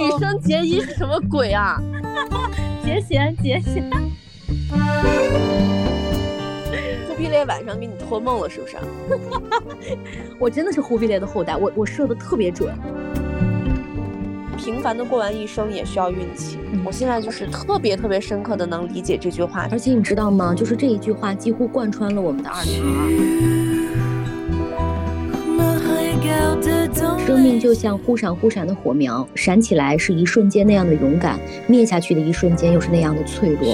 羽生结衣是什么鬼啊？结 弦结弦。忽必烈晚上给你托梦了是不是？我真的是忽必烈的后代，我我射的特别准。平凡的过完一生也需要运气。我现在就是特别特别深刻的能理解这句话，而且你知道吗？就是这一句话几乎贯穿了我们的二零二二。生命就像忽闪忽闪的火苗，闪起来是一瞬间那样的勇敢，灭下去的一瞬间又是那样的脆弱。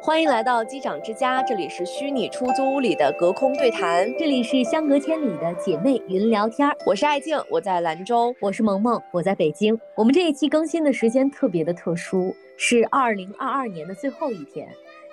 欢迎来到机长之家，这里是虚拟出租屋里的隔空对谈，这里是相隔千里的姐妹云聊天。我是爱静，我在兰州；我是萌萌，我在北京。我们这一期更新的时间特别的特殊，是二零二二年的最后一天，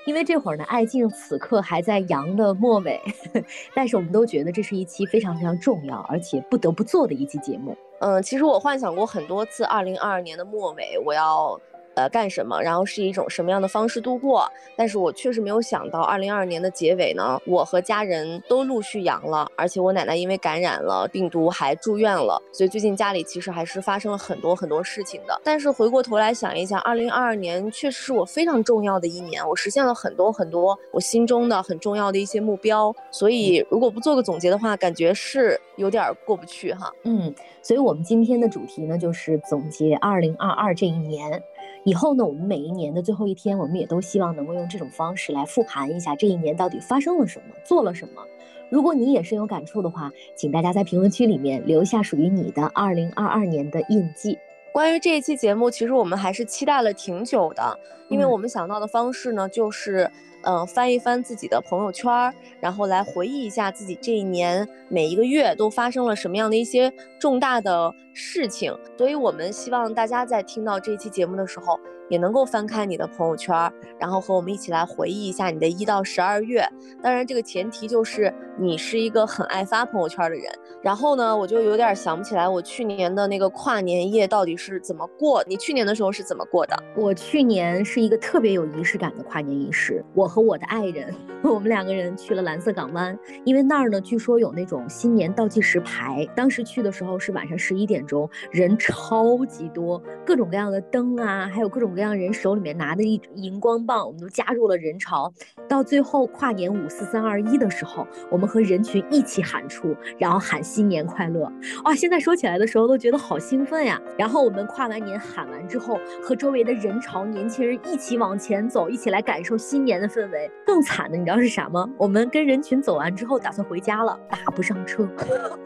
因为这会儿呢，爱静此刻还在阳的末尾，但是我们都觉得这是一期非常非常重要，而且不得不做的一期节目。嗯，其实我幻想过很多次，二零二二年的末尾，我要。呃，干什么？然后是一种什么样的方式度过？但是我确实没有想到，二零二二年的结尾呢，我和家人都陆续阳了，而且我奶奶因为感染了病毒还住院了，所以最近家里其实还是发生了很多很多事情的。但是回过头来想一想，二零二二年确实是我非常重要的一年，我实现了很多很多我心中的很重要的一些目标。所以如果不做个总结的话，感觉是有点过不去哈。嗯，所以我们今天的主题呢，就是总结二零二二这一年。以后呢，我们每一年的最后一天，我们也都希望能够用这种方式来复盘一下这一年到底发生了什么，做了什么。如果你也深有感触的话，请大家在评论区里面留下属于你的2022年的印记。关于这一期节目，其实我们还是期待了挺久的，因为我们想到的方式呢，就是。嗯，翻一翻自己的朋友圈，然后来回忆一下自己这一年每一个月都发生了什么样的一些重大的事情。所以，我们希望大家在听到这期节目的时候。也能够翻开你的朋友圈，然后和我们一起来回忆一下你的一到十二月。当然，这个前提就是你是一个很爱发朋友圈的人。然后呢，我就有点想不起来我去年的那个跨年夜到底是怎么过。你去年的时候是怎么过的？我去年是一个特别有仪式感的跨年仪式。我和我的爱人，我们两个人去了蓝色港湾，因为那儿呢，据说有那种新年倒计时牌。当时去的时候是晚上十一点钟，人超级多，各种各样的灯啊，还有各种。各样让人手里面拿的一荧光棒，我们都加入了人潮。到最后跨年五四三二一的时候，我们和人群一起喊出，然后喊新年快乐。哇，现在说起来的时候都觉得好兴奋呀！然后我们跨完年喊完之后，和周围的人潮、年轻人一起往前走，一起来感受新年的氛围。更惨的，你知道是啥吗？我们跟人群走完之后，打算回家了，打不上车，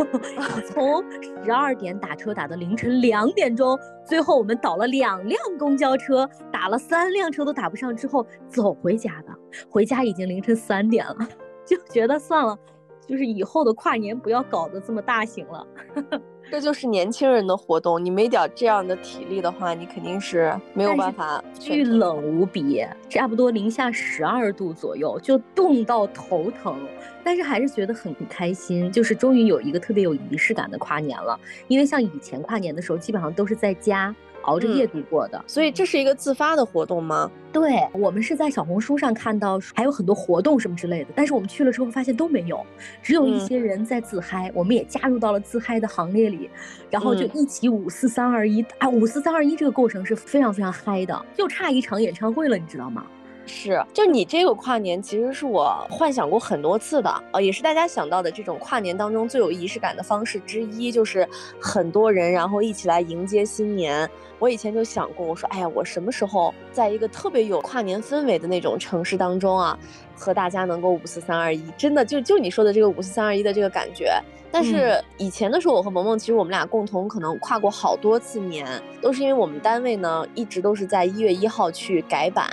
从十二点打车打到凌晨两点钟，最后我们倒了两辆公交车。打了三辆车都打不上，之后走回家的，回家已经凌晨三点了，就觉得算了，就是以后的跨年不要搞得这么大型了。这就是年轻人的活动，你没点这样的体力的话，你肯定是没有办法。巨冷无比，差不多零下十二度左右，就冻到头疼，但是还是觉得很开心，就是终于有一个特别有仪式感的跨年了。因为像以前跨年的时候，基本上都是在家。熬着夜度过的，所以这是一个自发的活动吗？对，我们是在小红书上看到还有很多活动什么之类的，但是我们去了之后发现都没有，只有一些人在自嗨，我们也加入到了自嗨的行列里，然后就一起五四三二一，啊，五四三二一这个过程是非常非常嗨的，就差一场演唱会了，你知道吗？是，就你这个跨年，其实是我幻想过很多次的，呃，也是大家想到的这种跨年当中最有仪式感的方式之一，就是很多人然后一起来迎接新年。我以前就想过，我说，哎呀，我什么时候在一个特别有跨年氛围的那种城市当中啊，和大家能够五四三二一，真的就就你说的这个五四三二一的这个感觉。但是以前的时候，我和萌萌其实我们俩共同可能跨过好多次年，都是因为我们单位呢一直都是在一月一号去改版。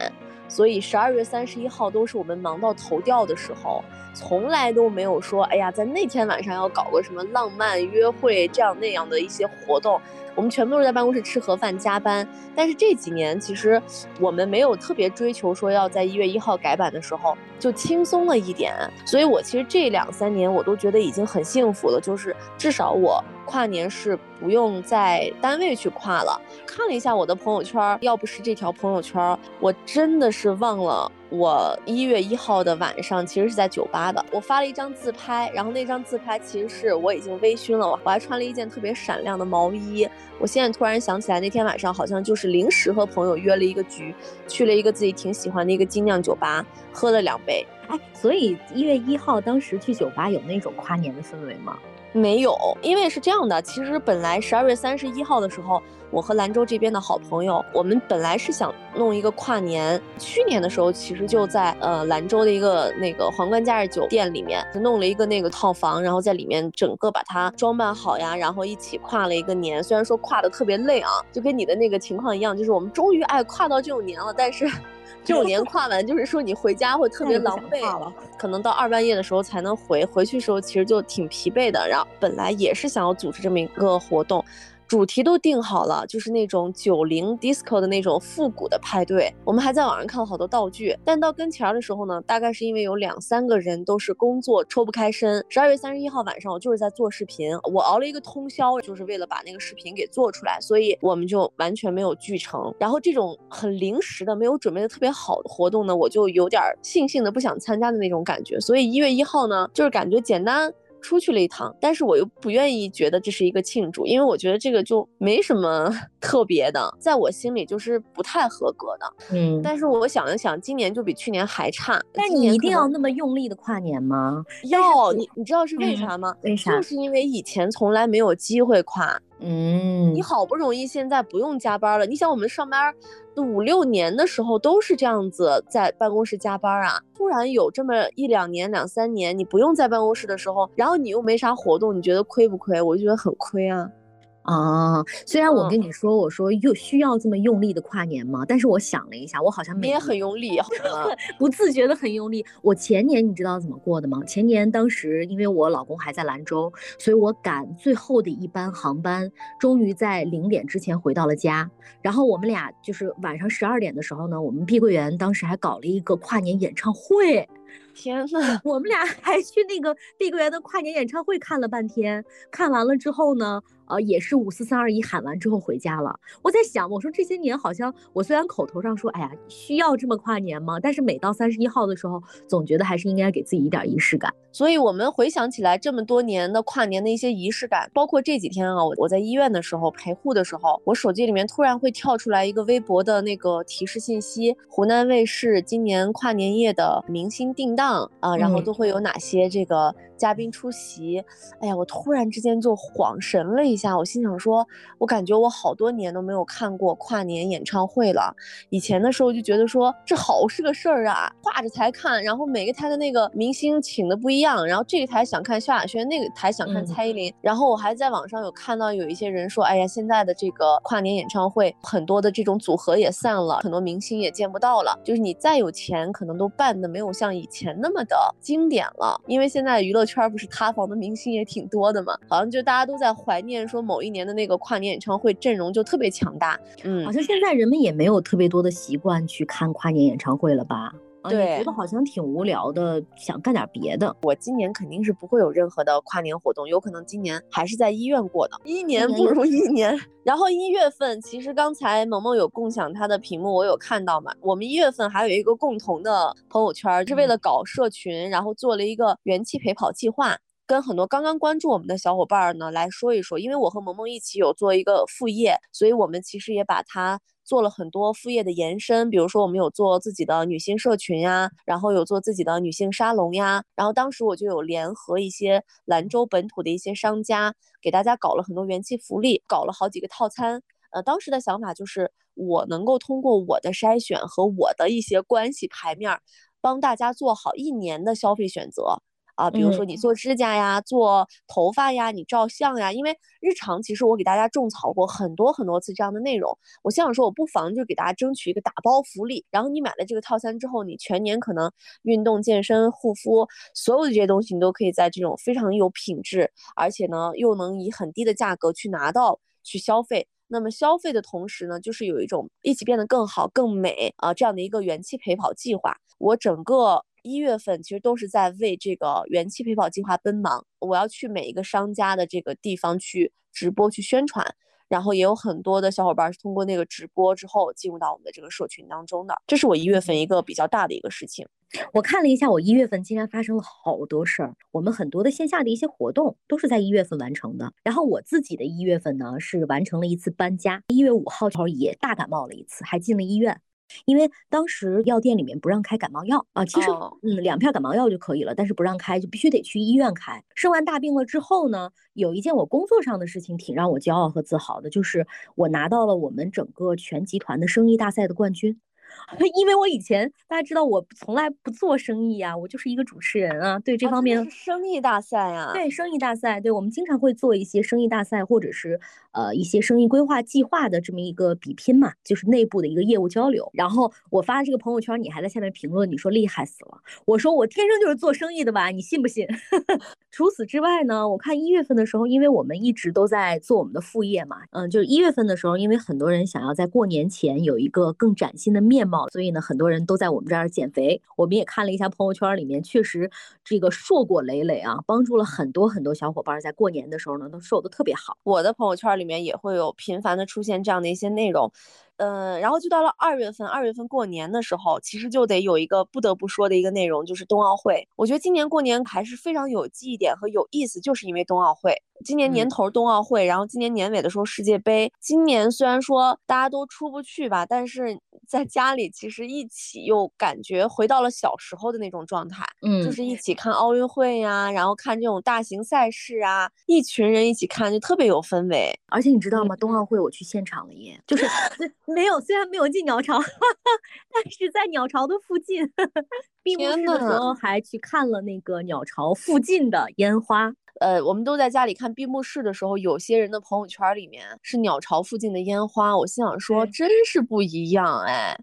所以十二月三十一号都是我们忙到头掉的时候，从来都没有说，哎呀，在那天晚上要搞个什么浪漫约会这样那样的一些活动，我们全部都是在办公室吃盒饭加班。但是这几年其实我们没有特别追求说要在一月一号改版的时候就轻松了一点，所以我其实这两三年我都觉得已经很幸福了，就是至少我跨年是不用在单位去跨了。看了一下我的朋友圈，要不是这条朋友圈，我真的是忘了我一月一号的晚上其实是在酒吧的。我发了一张自拍，然后那张自拍其实是我已经微醺了，我还穿了一件特别闪亮的毛衣。我现在突然想起来，那天晚上好像就是临时和朋友约了一个局，去了一个自己挺喜欢的一个精酿酒吧，喝了两杯。哎，所以一月一号当时去酒吧有那种跨年的氛围吗？没有，因为是这样的，其实本来十二月三十一号的时候，我和兰州这边的好朋友，我们本来是想弄一个跨年。去年的时候，其实就在呃兰州的一个那个皇冠假日酒店里面弄了一个那个套房，然后在里面整个把它装扮好呀，然后一起跨了一个年。虽然说跨的特别累啊，就跟你的那个情况一样，就是我们终于哎跨到这种年了，但是。这种 年跨完，就是说你回家会特别狼狈，可能到二半夜的时候才能回。回去时候其实就挺疲惫的。然后本来也是想要组织这么一个活动。主题都定好了，就是那种九零 disco 的那种复古的派对。我们还在网上看了好多道具，但到跟前儿的时候呢，大概是因为有两三个人都是工作抽不开身。十二月三十一号晚上，我就是在做视频，我熬了一个通宵，就是为了把那个视频给做出来，所以我们就完全没有聚成。然后这种很临时的、没有准备的特别好的活动呢，我就有点悻悻的不想参加的那种感觉。所以一月一号呢，就是感觉简单。出去了一趟，但是我又不愿意觉得这是一个庆祝，因为我觉得这个就没什么 特别的，在我心里就是不太合格的。嗯，但是我想了想，今年就比去年还差。但你一定要那么用力的跨年吗？要你，你知道是为啥吗？为啥？就是因为以前从来没有机会跨。嗯，你好不容易现在不用加班了，你想我们上班五六年的时候都是这样子在办公室加班啊，突然有这么一两年两三年你不用在办公室的时候，然后你又没啥活动，你觉得亏不亏？我就觉得很亏啊。啊，虽然我跟你说，我说又需要这么用力的跨年吗？但是我想了一下，我好像你也很用力，不自觉的很用力。我前年你知道怎么过的吗？前年当时因为我老公还在兰州，所以我赶最后的一班航班，终于在零点之前回到了家。然后我们俩就是晚上十二点的时候呢，我们碧桂园当时还搞了一个跨年演唱会。天呐，我们俩还去那个碧桂园的跨年演唱会看了半天，看完了之后呢？呃，也是五四三二一喊完之后回家了。我在想，我说这些年好像我虽然口头上说，哎呀，需要这么跨年吗？但是每到三十一号的时候，总觉得还是应该给自己一点仪式感。所以，我们回想起来这么多年的跨年的一些仪式感，包括这几天啊，我我在医院的时候陪护的时候，我手机里面突然会跳出来一个微博的那个提示信息：湖南卫视今年跨年夜的明星定档啊，然后都会有哪些这个。嘉宾出席，哎呀，我突然之间就恍神了一下，我心想说，我感觉我好多年都没有看过跨年演唱会了。以前的时候就觉得说这好是个事儿啊，挂着才看，然后每个台的那个明星请的不一样，然后这个台想看萧亚轩，那个台想看蔡依林，然后我还在网上有看到有一些人说，哎呀，现在的这个跨年演唱会很多的这种组合也散了，很多明星也见不到了，就是你再有钱，可能都办的没有像以前那么的经典了，因为现在娱乐。圈不是塌房的明星也挺多的嘛，好像就大家都在怀念说某一年的那个跨年演唱会阵容就特别强大，嗯，好像现在人们也没有特别多的习惯去看跨年演唱会了吧？对，觉得好像挺无聊的，想干点别的。我今年肯定是不会有任何的跨年活动，有可能今年还是在医院过的。一年不如一年。然后一月份，其实刚才萌萌有共享她的屏幕，我有看到嘛。我们一月份还有一个共同的朋友圈，是为了搞社群，然后做了一个元气陪跑计划，跟很多刚刚关注我们的小伙伴呢来说一说。因为我和萌萌一起有做一个副业，所以我们其实也把它。做了很多副业的延伸，比如说我们有做自己的女性社群呀，然后有做自己的女性沙龙呀，然后当时我就有联合一些兰州本土的一些商家，给大家搞了很多元气福利，搞了好几个套餐。呃，当时的想法就是我能够通过我的筛选和我的一些关系牌面，帮大家做好一年的消费选择。啊，比如说你做指甲呀，做头发呀，你照相呀，因为日常其实我给大家种草过很多很多次这样的内容。我想说，我不妨就给大家争取一个打包福利，然后你买了这个套餐之后，你全年可能运动、健身、护肤，所有的这些东西你都可以在这种非常有品质，而且呢又能以很低的价格去拿到去消费。那么消费的同时呢，就是有一种一起变得更好、更美啊这样的一个元气陪跑计划。我整个。一月份其实都是在为这个元气陪跑计划奔忙。我要去每一个商家的这个地方去直播去宣传。然后也有很多的小伙伴是通过那个直播之后进入到我们的这个社群当中的，这是我一月份一个比较大的一个事情。我看了一下，我一月份竟然发生了好多事儿。我们很多的线下的一些活动都是在一月份完成的。然后我自己的一月份呢，是完成了一次搬家。一月五号时候也大感冒了一次，还进了医院。因为当时药店里面不让开感冒药啊，其实嗯两片感冒药就可以了，但是不让开，就必须得去医院开。生完大病了之后呢，有一件我工作上的事情挺让我骄傲和自豪的，就是我拿到了我们整个全集团的生意大赛的冠军。因为我以前大家知道我从来不做生意啊，我就是一个主持人啊，对这方面生意大赛啊，对生意大赛，对我们经常会做一些生意大赛，或者是呃一些生意规划计划的这么一个比拼嘛，就是内部的一个业务交流。然后我发这个朋友圈，你还在下面评论，你说厉害死了，我说我天生就是做生意的吧，你信不信？除此之外呢，我看一月份的时候，因为我们一直都在做我们的副业嘛，嗯，就是一月份的时候，因为很多人想要在过年前有一个更崭新的面所以呢，很多人都在我们这儿减肥。我们也看了一下朋友圈里面，确实这个硕果累累啊，帮助了很多很多小伙伴在过年的时候呢都瘦的特别好。我的朋友圈里面也会有频繁的出现这样的一些内容。嗯，然后就到了二月份，二月份过年的时候，其实就得有一个不得不说的一个内容，就是冬奥会。我觉得今年过年还是非常有记忆点和有意思，就是因为冬奥会。今年年头冬奥会，然后今年年尾的时候世界杯。今年虽然说大家都出不去吧，但是在家里其实一起又感觉回到了小时候的那种状态。嗯，就是一起看奥运会呀，然后看这种大型赛事啊，一群人一起看就特别有氛围。而且你知道吗？冬奥会我去现场了耶，就是 没有，虽然没有进鸟巢，但是在鸟巢的附近，闭幕式的时候还去看了那个鸟巢附近的烟花。呃，我们都在家里看闭幕式的时候，有些人的朋友圈里面是鸟巢附近的烟花，我心想说，真是不一样哎！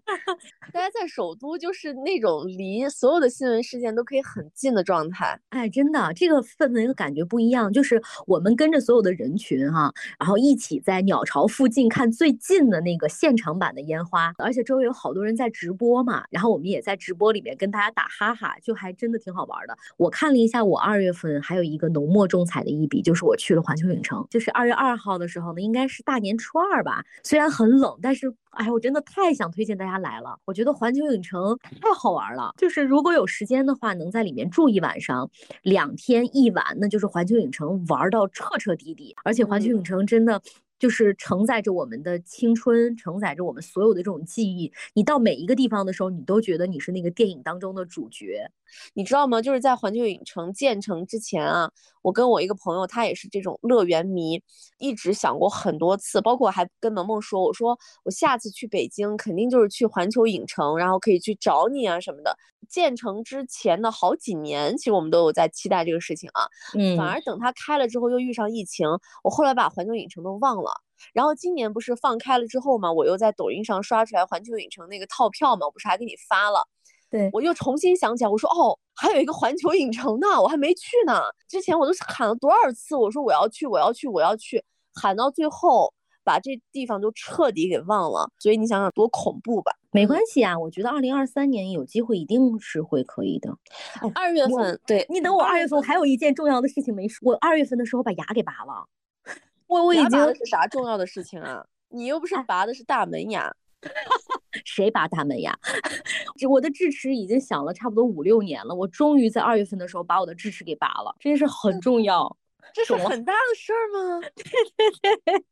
大家在首都就是那种离所有的新闻事件都可以很近的状态，哎，真的，这个氛围和感觉不一样，就是我们跟着所有的人群哈，然后一起在鸟巢附近看最近的那个现场版的烟花，而且周围有好多人在直播嘛，然后我们也在直播里面跟大家打哈哈，就还真的挺好玩的。我看了一下，我二月份还有一个浓墨。中彩的一笔就是我去了环球影城，就是二月二号的时候呢，应该是大年初二吧。虽然很冷，但是哎我真的太想推荐大家来了。我觉得环球影城太好玩了，就是如果有时间的话，能在里面住一晚上，两天一晚，那就是环球影城玩到彻彻底底。而且环球影城真的。就是承载着我们的青春，承载着我们所有的这种记忆。你到每一个地方的时候，你都觉得你是那个电影当中的主角，你知道吗？就是在环球影城建成之前啊，我跟我一个朋友，他也是这种乐园迷，一直想过很多次，包括还跟萌萌说，我说我下次去北京肯定就是去环球影城，然后可以去找你啊什么的。建成之前的好几年，其实我们都有在期待这个事情啊。嗯，反而等它开了之后又遇上疫情，我后来把环球影城都忘了。然后今年不是放开了之后嘛，我又在抖音上刷出来环球影城那个套票嘛，我不是还给你发了？对，我又重新想起来，我说哦，还有一个环球影城呢，我还没去呢。之前我都喊了多少次，我说我要去，我要去，我要去，喊到最后。把这地方都彻底给忘了，所以你想想多恐怖吧？没关系啊，我觉得二零二三年有机会一定是会可以的。二月份，对你等我二月份，还有一件重要的事情没说。我二月份的时候把牙给拔了，我我已经是啥重要的事情啊？你又不是拔的是大门牙，谁拔大门牙？我的智齿已经响了差不多五六年了，我终于在二月份的时候把我的智齿给拔了，这件事很重要。这是很大的事儿吗？对对对。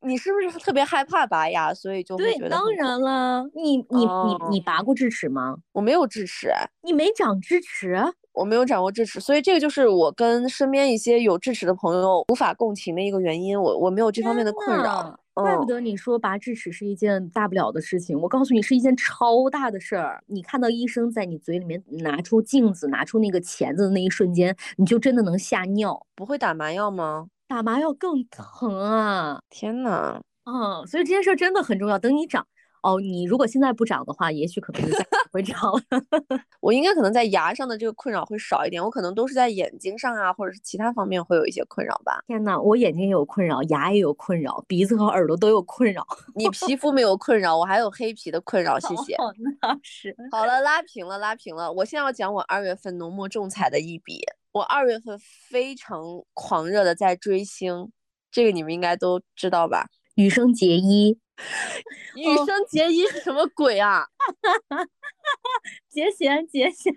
你是不是特别害怕拔牙，所以就对？当然了，你你你你拔过智齿吗？我没有智齿，你没长智齿？我没有掌握智齿，所以这个就是我跟身边一些有智齿的朋友无法共情的一个原因。我我没有这方面的困扰，怪不得你说拔智齿是一件大不了的事情。我告诉你，是一件超大的事儿。你看到医生在你嘴里面拿出镜子、拿出那个钳子的那一瞬间，你就真的能吓尿。不会打麻药吗？打麻药更疼啊！天呐，嗯，所以这件事真的很重要。等你长，哦，你如果现在不长的话，也许可能就再不会长了。我应该可能在牙上的这个困扰会少一点，我可能都是在眼睛上啊，或者是其他方面会有一些困扰吧。天呐，我眼睛也有困扰，牙也有困扰，鼻子和耳朵都有困扰。你皮肤没有困扰，我还有黑皮的困扰。谢谢。那是。好了，拉平了，拉平了。我现在要讲我二月份浓墨重彩的一笔。我二月份非常狂热的在追星，这个你们应该都知道吧？羽生结衣。羽生结衣是什么鬼啊？结弦，结弦。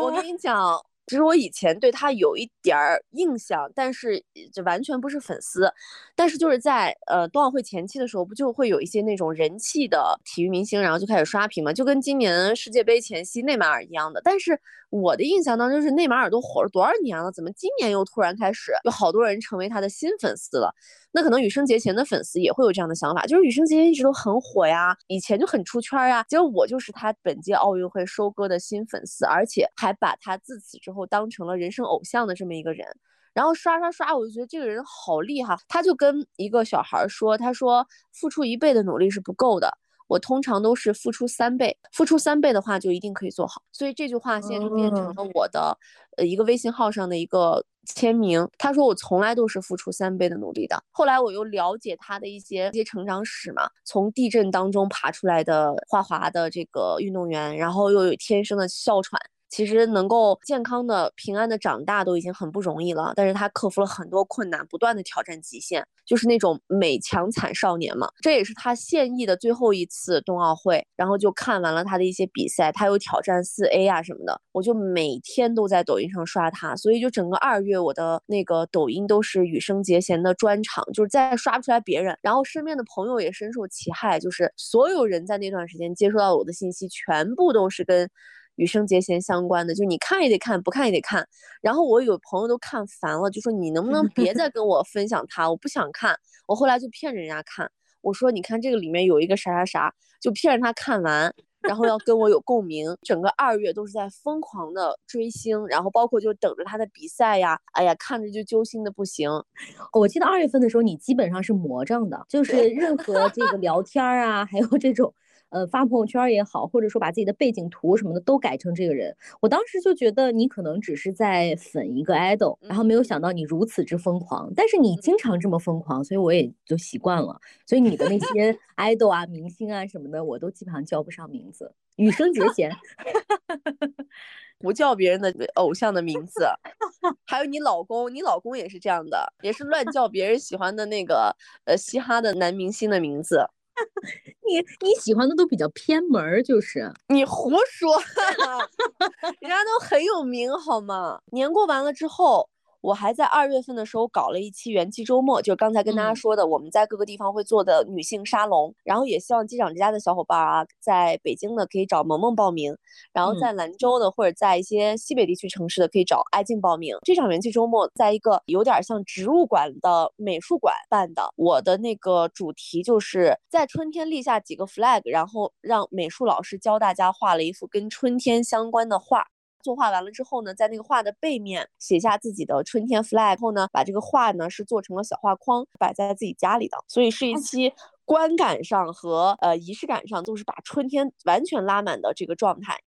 我跟你讲，其实我以前对他有一点儿印象，但是就完全不是粉丝。但是就是在呃冬奥会前期的时候，不就会有一些那种人气的体育明星，然后就开始刷屏嘛，就跟今年世界杯前夕内马尔一样的。但是我的印象当中是内马尔都火了多少年了，怎么今年又突然开始有好多人成为他的新粉丝了？那可能羽生结弦的粉丝也会有这样的想法，就是羽生结弦一直都很火呀，以前就很出圈呀。结果我就是他本届奥运会收割的新粉丝，而且还把他自此之后当成了人生偶像的这么一个人。然后刷刷刷，我就觉得这个人好厉害。他就跟一个小孩说：“他说付出一倍的努力是不够的。”我通常都是付出三倍，付出三倍的话就一定可以做好。所以这句话现在就变成了我的呃一个微信号上的一个签名。他说我从来都是付出三倍的努力的。后来我又了解他的一些一些成长史嘛，从地震当中爬出来的花滑的这个运动员，然后又有天生的哮喘。其实能够健康的、平安的长大都已经很不容易了，但是他克服了很多困难，不断的挑战极限，就是那种美强惨少年嘛。这也是他现役的最后一次冬奥会，然后就看完了他的一些比赛，他有挑战四 A 啊什么的，我就每天都在抖音上刷他，所以就整个二月我的那个抖音都是羽生结弦的专场，就是再刷不出来别人，然后身边的朋友也深受其害，就是所有人在那段时间接收到我的信息，全部都是跟。羽生结弦相关的，就你看也得看，不看也得看。然后我有朋友都看烦了，就说你能不能别再跟我分享他，我不想看。我后来就骗着人家看，我说你看这个里面有一个啥啥啥，就骗着他看完，然后要跟我有共鸣。整个二月都是在疯狂的追星，然后包括就等着他的比赛呀，哎呀，看着就揪心的不行。我记得二月份的时候，你基本上是魔怔的，就是任何这个聊天啊，还有这种。呃，发朋友圈也好，或者说把自己的背景图什么的都改成这个人，我当时就觉得你可能只是在粉一个 idol，然后没有想到你如此之疯狂。但是你经常这么疯狂，所以我也就习惯了。所以你的那些 idol 啊、明星啊什么的，我都基本上叫不上名字。羽生结弦，不叫别人的偶像的名字。还有你老公，你老公也是这样的，也是乱叫别人喜欢的那个呃嘻哈的男明星的名字。你你喜欢的都比较偏门，就是你胡说，人家都很有名好吗？年过完了之后。我还在二月份的时候搞了一期元气周末，就是刚才跟大家说的，我们在各个地方会做的女性沙龙。然后也希望机长之家的小伙伴啊，在北京的可以找萌萌报名，然后在兰州的或者在一些西北地区城市的可以找艾静报名。这场元气周末在一个有点像植物馆的美术馆办的。我的那个主题就是在春天立下几个 flag，然后让美术老师教大家画了一幅跟春天相关的画。作画完了之后呢，在那个画的背面写下自己的春天 flag 后呢，把这个画呢是做成了小画框，摆在自己家里的，所以是一期观感上和呃仪式感上都是把春天完全拉满的这个状态。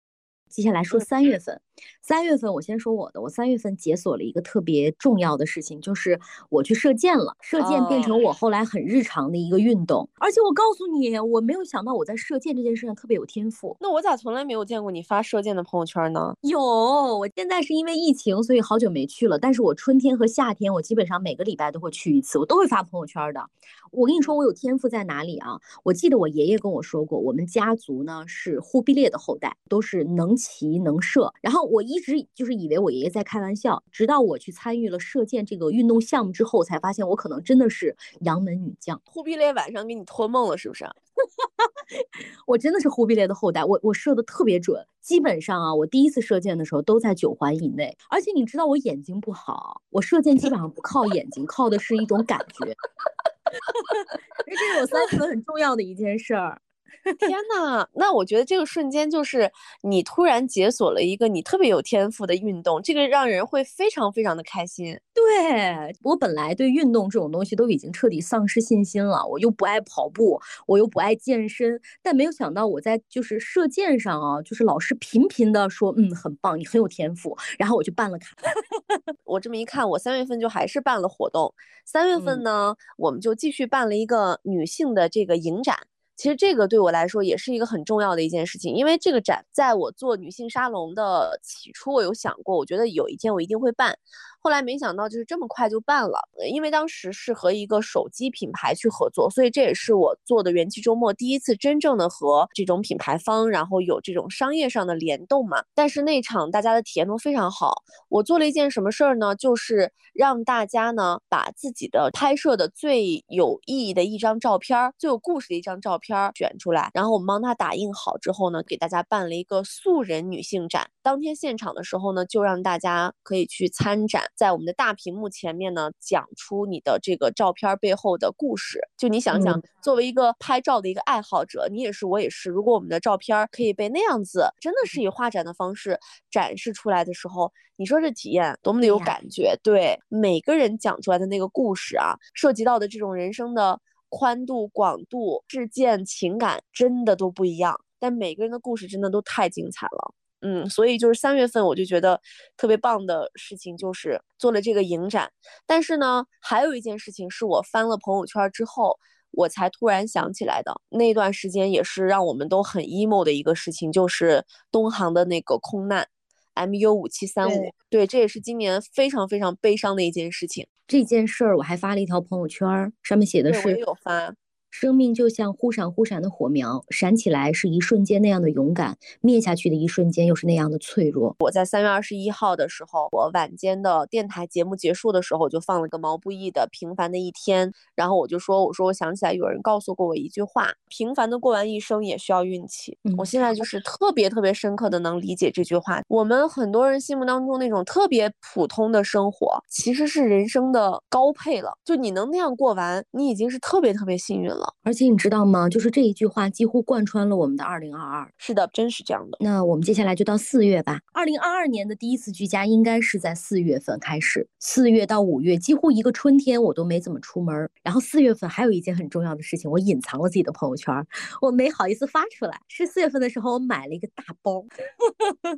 接下来说三月份，三月份我先说我的，我三月份解锁了一个特别重要的事情，就是我去射箭了，射箭变成我后来很日常的一个运动，而且我告诉你，我没有想到我在射箭这件事上特别有天赋。那我咋从来没有见过你发射箭的朋友圈呢？有，我现在是因为疫情，所以好久没去了，但是我春天和夏天，我基本上每个礼拜都会去一次，我都会发朋友圈的。我跟你说，我有天赋在哪里啊？我记得我爷爷跟我说过，我们家族呢是忽必烈的后代，都是能。骑能射，然后我一直就是以为我爷爷在开玩笑，直到我去参与了射箭这个运动项目之后，才发现我可能真的是杨门女将。忽必烈晚上给你托梦了，是不是？我真的是忽必烈的后代，我我射的特别准，基本上啊，我第一次射箭的时候都在九环以内。而且你知道我眼睛不好，我射箭基本上不靠眼睛，靠的是一种感觉。这是我三分很重要的一件事儿。天呐，那我觉得这个瞬间就是你突然解锁了一个你特别有天赋的运动，这个让人会非常非常的开心。对我本来对运动这种东西都已经彻底丧失信心了，我又不爱跑步，我又不爱健身，但没有想到我在就是射箭上啊，就是老师频频的说，嗯，很棒，你很有天赋，然后我就办了卡。我这么一看，我三月份就还是办了活动，三月份呢，我们就继续办了一个女性的这个影展。其实这个对我来说也是一个很重要的一件事情，因为这个展在我做女性沙龙的起初，我有想过，我觉得有一天我一定会办。后来没想到就是这么快就办了，因为当时是和一个手机品牌去合作，所以这也是我做的元气周末第一次真正的和这种品牌方，然后有这种商业上的联动嘛。但是那场大家的体验都非常好。我做了一件什么事儿呢？就是让大家呢把自己的拍摄的最有意义的一张照片，最有故事的一张照片选出来，然后我们帮他打印好之后呢，给大家办了一个素人女性展。当天现场的时候呢，就让大家可以去参展。在我们的大屏幕前面呢，讲出你的这个照片背后的故事。就你想想，作为一个拍照的一个爱好者，你也是，我也是。如果我们的照片可以被那样子，真的是以画展的方式展示出来的时候，你说这体验多么的有感觉？对每个人讲出来的那个故事啊，涉及到的这种人生的宽度、广度、事件、情感，真的都不一样。但每个人的故事真的都太精彩了。嗯，所以就是三月份，我就觉得特别棒的事情就是做了这个影展。但是呢，还有一件事情是我翻了朋友圈之后，我才突然想起来的。那段时间也是让我们都很 emo 的一个事情，就是东航的那个空难，MU 五七三五。对，这也是今年非常非常悲伤的一件事情。这件事儿我还发了一条朋友圈，上面写的是。我也有发。生命就像忽闪忽闪的火苗，闪起来是一瞬间那样的勇敢，灭下去的一瞬间又是那样的脆弱。我在三月二十一号的时候，我晚间的电台节目结束的时候，我就放了个毛不易的《平凡的一天》，然后我就说，我说我想起来有人告诉过我一句话：平凡的过完一生也需要运气。我现在就是特别特别深刻的能理解这句话。我们很多人心目当中那种特别普通的生活，其实是人生的高配了。就你能那样过完，你已经是特别特别幸运了。而且你知道吗？就是这一句话几乎贯穿了我们的二零二二。是的，真是这样的。那我们接下来就到四月吧。二零二二年的第一次居家应该是在四月份开始，四月到五月几乎一个春天我都没怎么出门。然后四月份还有一件很重要的事情，我隐藏了自己的朋友圈，我没好意思发出来。是四月份的时候，我买了一个大包，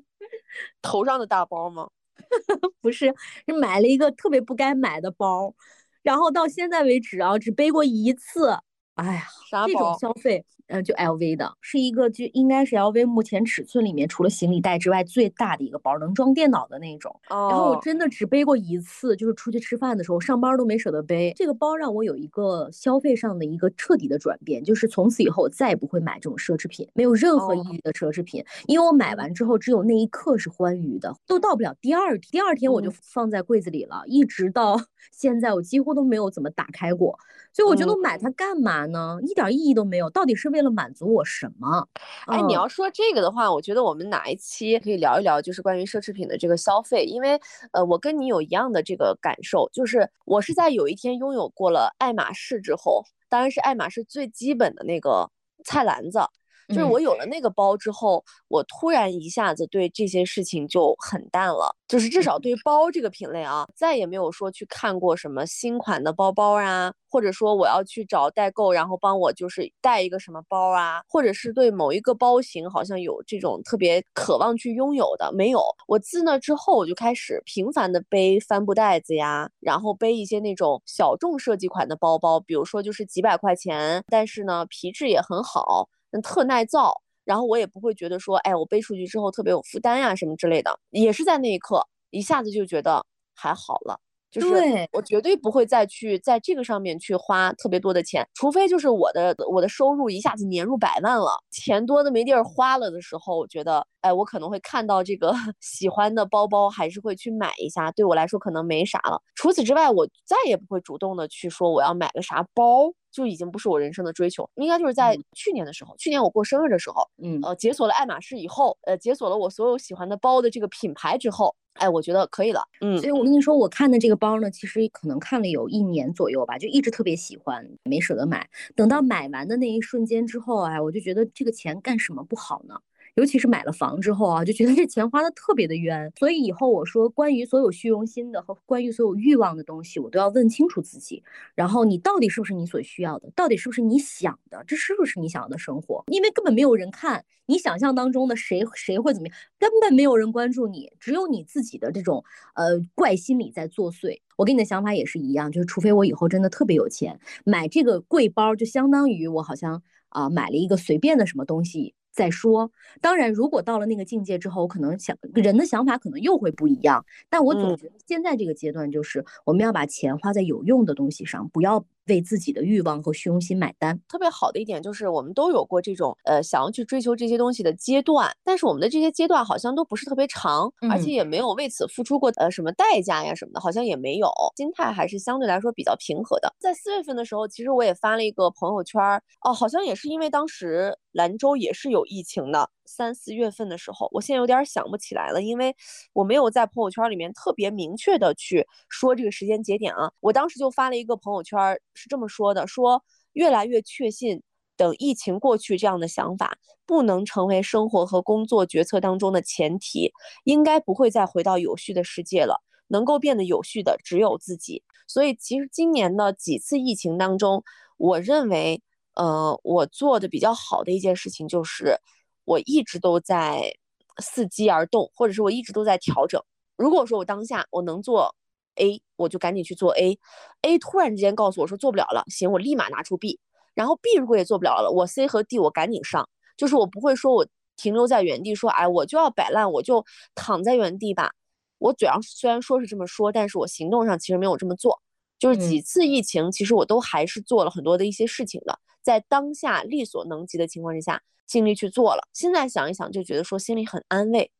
头上的大包吗？不是，是买了一个特别不该买的包，然后到现在为止啊，只背过一次。哎呀，这种消费。嗯，就 LV 的，是一个就应该是 LV 目前尺寸里面除了行李袋之外最大的一个包，能装电脑的那种。哦。然后我真的只背过一次，就是出去吃饭的时候，上班都没舍得背。这个包让我有一个消费上的一个彻底的转变，就是从此以后我再也不会买这种奢侈品，没有任何意义的奢侈品，因为我买完之后只有那一刻是欢愉的，都到不了第二天，第二天我就放在柜子里了，一直到 现在我几乎都没有怎么打开过。所以我觉得我买它干嘛呢？一点意义都没有，到底是为了满足我什么？哎，你要说这个的话，我觉得我们哪一期可以聊一聊，就是关于奢侈品的这个消费，因为呃，我跟你有一样的这个感受，就是我是在有一天拥有过了爱马仕之后，当然是爱马仕最基本的那个菜篮子。就是我有了那个包之后，我突然一下子对这些事情就很淡了。就是至少对包这个品类啊，再也没有说去看过什么新款的包包啊，或者说我要去找代购，然后帮我就是带一个什么包啊，或者是对某一个包型好像有这种特别渴望去拥有的，没有。我自那之后，我就开始频繁的背帆布袋子呀，然后背一些那种小众设计款的包包，比如说就是几百块钱，但是呢皮质也很好。特耐造，然后我也不会觉得说，哎，我背出去之后特别有负担呀什么之类的，也是在那一刻一下子就觉得还好了。就是我绝对不会再去在这个上面去花特别多的钱，除非就是我的我的收入一下子年入百万了，钱多的没地儿花了的时候，我觉得，哎，我可能会看到这个 喜欢的包包，还是会去买一下。对我来说可能没啥了。除此之外，我再也不会主动的去说我要买个啥包。就已经不是我人生的追求。应该就是在去年的时候，去年我过生日的时候，嗯，呃，解锁了爱马仕以后，呃，解锁了我所有喜欢的包的这个品牌之后，哎，我觉得可以了。嗯，所以我跟你说，我看的这个包呢，其实可能看了有一年左右吧，就一直特别喜欢，没舍得买。等到买完的那一瞬间之后，哎，我就觉得这个钱干什么不好呢？尤其是买了房之后啊，就觉得这钱花的特别的冤。所以以后我说关于所有虚荣心的和关于所有欲望的东西，我都要问清楚自己。然后你到底是不是你所需要的？到底是不是你想的？这是不是你想要的生活？因为根本没有人看你想象当中的谁谁会怎么样，根本没有人关注你，只有你自己的这种呃怪心理在作祟。我跟你的想法也是一样，就是除非我以后真的特别有钱，买这个贵包，就相当于我好像啊买了一个随便的什么东西。再说，当然，如果到了那个境界之后，我可能想人的想法可能又会不一样。但我总觉得现在这个阶段就是我们要把钱花在有用的东西上，不要为自己的欲望和虚荣心买单。特别好的一点就是我们都有过这种呃想要去追求这些东西的阶段，但是我们的这些阶段好像都不是特别长，而且也没有为此付出过呃什么代价呀什么的，好像也没有。心态还是相对来说比较平和的。在四月份的时候，其实我也发了一个朋友圈哦，好像也是因为当时。兰州也是有疫情的，三四月份的时候，我现在有点想不起来了，因为我没有在朋友圈里面特别明确的去说这个时间节点啊。我当时就发了一个朋友圈，是这么说的：说越来越确信，等疫情过去，这样的想法不能成为生活和工作决策当中的前提，应该不会再回到有序的世界了。能够变得有序的只有自己。所以，其实今年的几次疫情当中，我认为。呃，我做的比较好的一件事情就是，我一直都在伺机而动，或者是我一直都在调整。如果说我当下我能做 A，我就赶紧去做 A。A 突然之间告诉我说做不了了，行，我立马拿出 B。然后 B 如果也做不了了，我 C 和 D 我赶紧上，就是我不会说我停留在原地，说哎我就要摆烂，我就躺在原地吧。我嘴上虽然说是这么说，但是我行动上其实没有这么做。就是几次疫情，其实我都还是做了很多的一些事情的。在当下力所能及的情况之下，尽力去做了。现在想一想，就觉得说心里很安慰。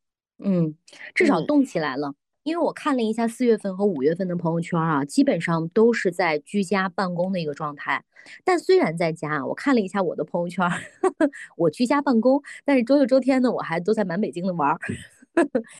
嗯，至少动起来了。因为我看了一下四月份和五月份的朋友圈啊，基本上都是在居家办公的一个状态。但虽然在家，我看了一下我的朋友圈，我居家办公，但是周六周天呢，我还都在满北京的玩儿。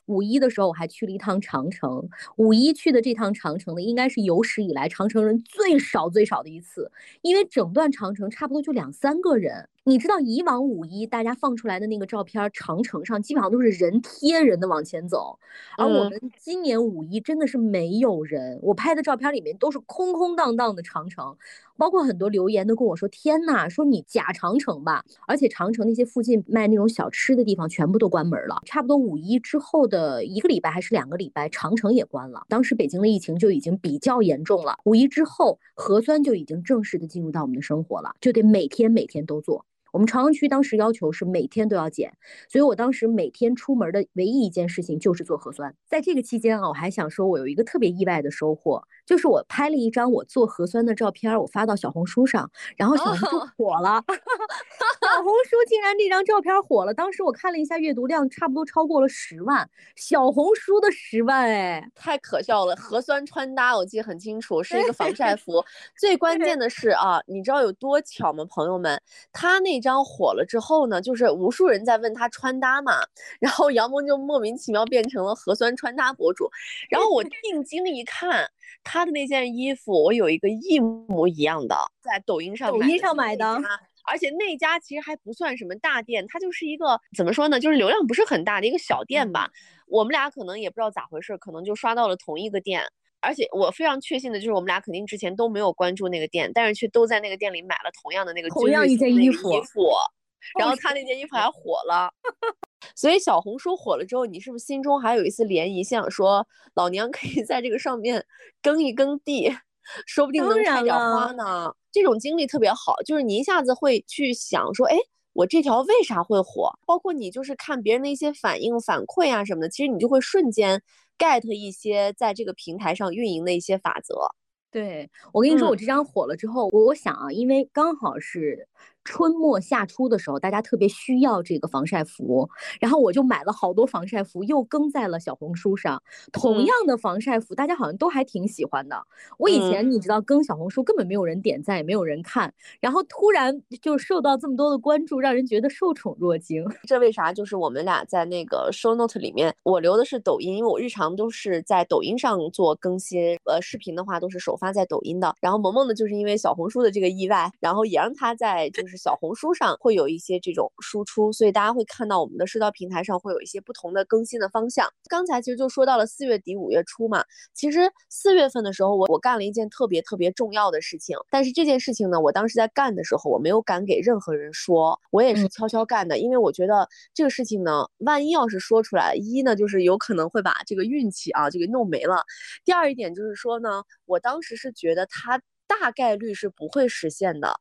五一的时候，我还去了一趟长城。五一去的这趟长城呢，应该是有史以来长城人最少最少的一次，因为整段长城差不多就两三个人。你知道以往五一大家放出来的那个照片，长城上基本上都是人贴人的往前走，而我们今年五一真的是没有人，我拍的照片里面都是空空荡荡的长城，包括很多留言都跟我说：“天呐，说你假长城吧！”而且长城那些附近卖那种小吃的地方全部都关门了。差不多五一之后的一个礼拜还是两个礼拜，长城也关了。当时北京的疫情就已经比较严重了，五一之后核酸就已经正式的进入到我们的生活了，就得每天每天都做。我们朝阳区当时要求是每天都要检，所以我当时每天出门的唯一一件事情就是做核酸。在这个期间啊，我还想说，我有一个特别意外的收获，就是我拍了一张我做核酸的照片，我发到小红书上，然后小红书火了。小红书竟然这张照片火了，当时我看了一下阅读量，差不多超过了十万。小红书的十万，哎，太可笑了。核酸穿搭我记得很清楚，是一个防晒服。最关键的是啊，你知道有多巧吗，朋友们？他那。张火了之后呢，就是无数人在问他穿搭嘛，然后杨萌就莫名其妙变成了核酸穿搭博主。然后我定睛一看，他的那件衣服，我有一个一模一样的，在抖音上抖音上买的，而且那家其实还不算什么大店，它就是一个怎么说呢，就是流量不是很大的一个小店吧。我们俩可能也不知道咋回事，可能就刷到了同一个店。而且我非常确信的就是，我们俩肯定之前都没有关注那个店，但是却都在那个店里买了同样的那个同样一件衣服。衣服，然后他那件衣服还火了，所以小红书火了之后，你是不是心中还有一丝涟漪，想说老娘可以在这个上面耕一耕地，说不定能开点花呢？这种经历特别好，就是你一下子会去想说，哎，我这条为啥会火？包括你就是看别人的一些反应、反馈啊什么的，其实你就会瞬间。get 一些在这个平台上运营的一些法则。对我跟你说，我这张火了之后，我我想啊，因为刚好是春末夏初的时候，大家特别需要这个防晒服，然后我就买了好多防晒服，又更在了小红书上。同样的防晒服，大家好像都还挺喜欢的。我以前你知道更小红书根本没有人点赞，也没有人看，然后突然就受到这么多的关注，让人觉得受宠若惊。这为啥？就是我们俩在那个 show note 里面，我留的是抖音，因为我日常都是在抖音上做更新，呃，视频的话都是首发在抖音的。然后萌萌呢，就是因为小红书的这个意外，然后也让他在就是。小红书上会有一些这种输出，所以大家会看到我们的社交平台上会有一些不同的更新的方向。刚才其实就说到了四月底五月初嘛，其实四月份的时候，我我干了一件特别特别重要的事情，但是这件事情呢，我当时在干的时候，我没有敢给任何人说，我也是悄悄干的，因为我觉得这个事情呢，万一要是说出来，一呢就是有可能会把这个运气啊就给弄没了，第二一点就是说呢，我当时是觉得它大概率是不会实现的。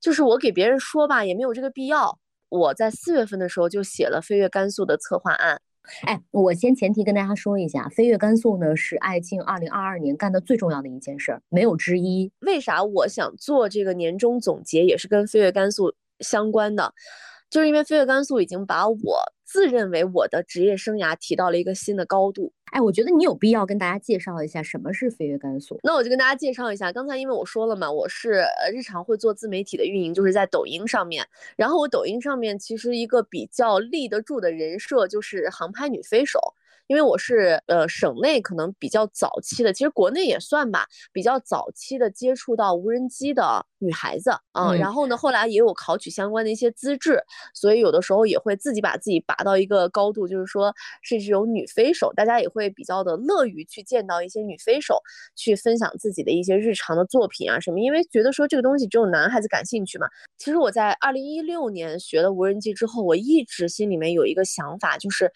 就是我给别人说吧，也没有这个必要。我在四月份的时候就写了飞跃甘肃的策划案。哎，我先前提跟大家说一下，飞跃甘肃呢是爱静二零二二年干的最重要的一件事儿，没有之一。为啥我想做这个年终总结，也是跟飞跃甘肃相关的？就是因为飞跃甘肃已经把我自认为我的职业生涯提到了一个新的高度。哎，我觉得你有必要跟大家介绍一下什么是飞跃甘肃。那我就跟大家介绍一下，刚才因为我说了嘛，我是呃日常会做自媒体的运营，就是在抖音上面。然后我抖音上面其实一个比较立得住的人设就是航拍女飞手。因为我是呃省内可能比较早期的，其实国内也算吧，比较早期的接触到无人机的女孩子啊。然后呢，后来也有考取相关的一些资质，所以有的时候也会自己把自己拔到一个高度，就是说是这种女飞手，大家也会比较的乐于去见到一些女飞手去分享自己的一些日常的作品啊什么，因为觉得说这个东西只有男孩子感兴趣嘛。其实我在二零一六年学了无人机之后，我一直心里面有一个想法，就是。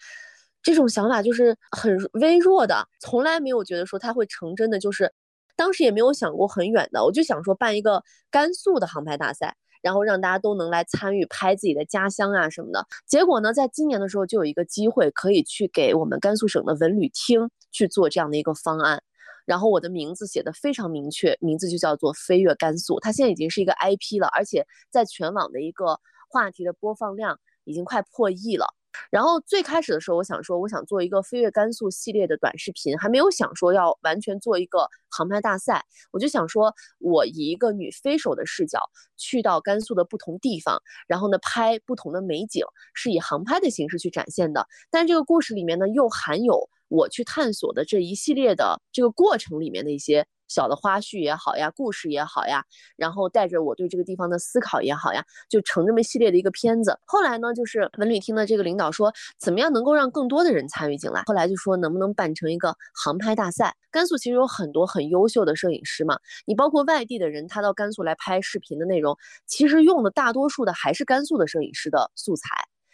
这种想法就是很微弱的，从来没有觉得说它会成真的，就是当时也没有想过很远的。我就想说办一个甘肃的航拍大赛，然后让大家都能来参与拍自己的家乡啊什么的。结果呢，在今年的时候就有一个机会可以去给我们甘肃省的文旅厅去做这样的一个方案，然后我的名字写的非常明确，名字就叫做飞跃甘肃。它现在已经是一个 IP 了，而且在全网的一个话题的播放量已经快破亿了。然后最开始的时候，我想说，我想做一个飞跃甘肃系列的短视频，还没有想说要完全做一个航拍大赛。我就想说，我以一个女飞手的视角去到甘肃的不同地方，然后呢拍不同的美景，是以航拍的形式去展现的。但这个故事里面呢，又含有我去探索的这一系列的这个过程里面的一些。小的花絮也好呀，故事也好呀，然后带着我对这个地方的思考也好呀，就成这么系列的一个片子。后来呢，就是文旅厅的这个领导说，怎么样能够让更多的人参与进来？后来就说能不能办成一个航拍大赛？甘肃其实有很多很优秀的摄影师嘛，你包括外地的人，他到甘肃来拍视频的内容，其实用的大多数的还是甘肃的摄影师的素材。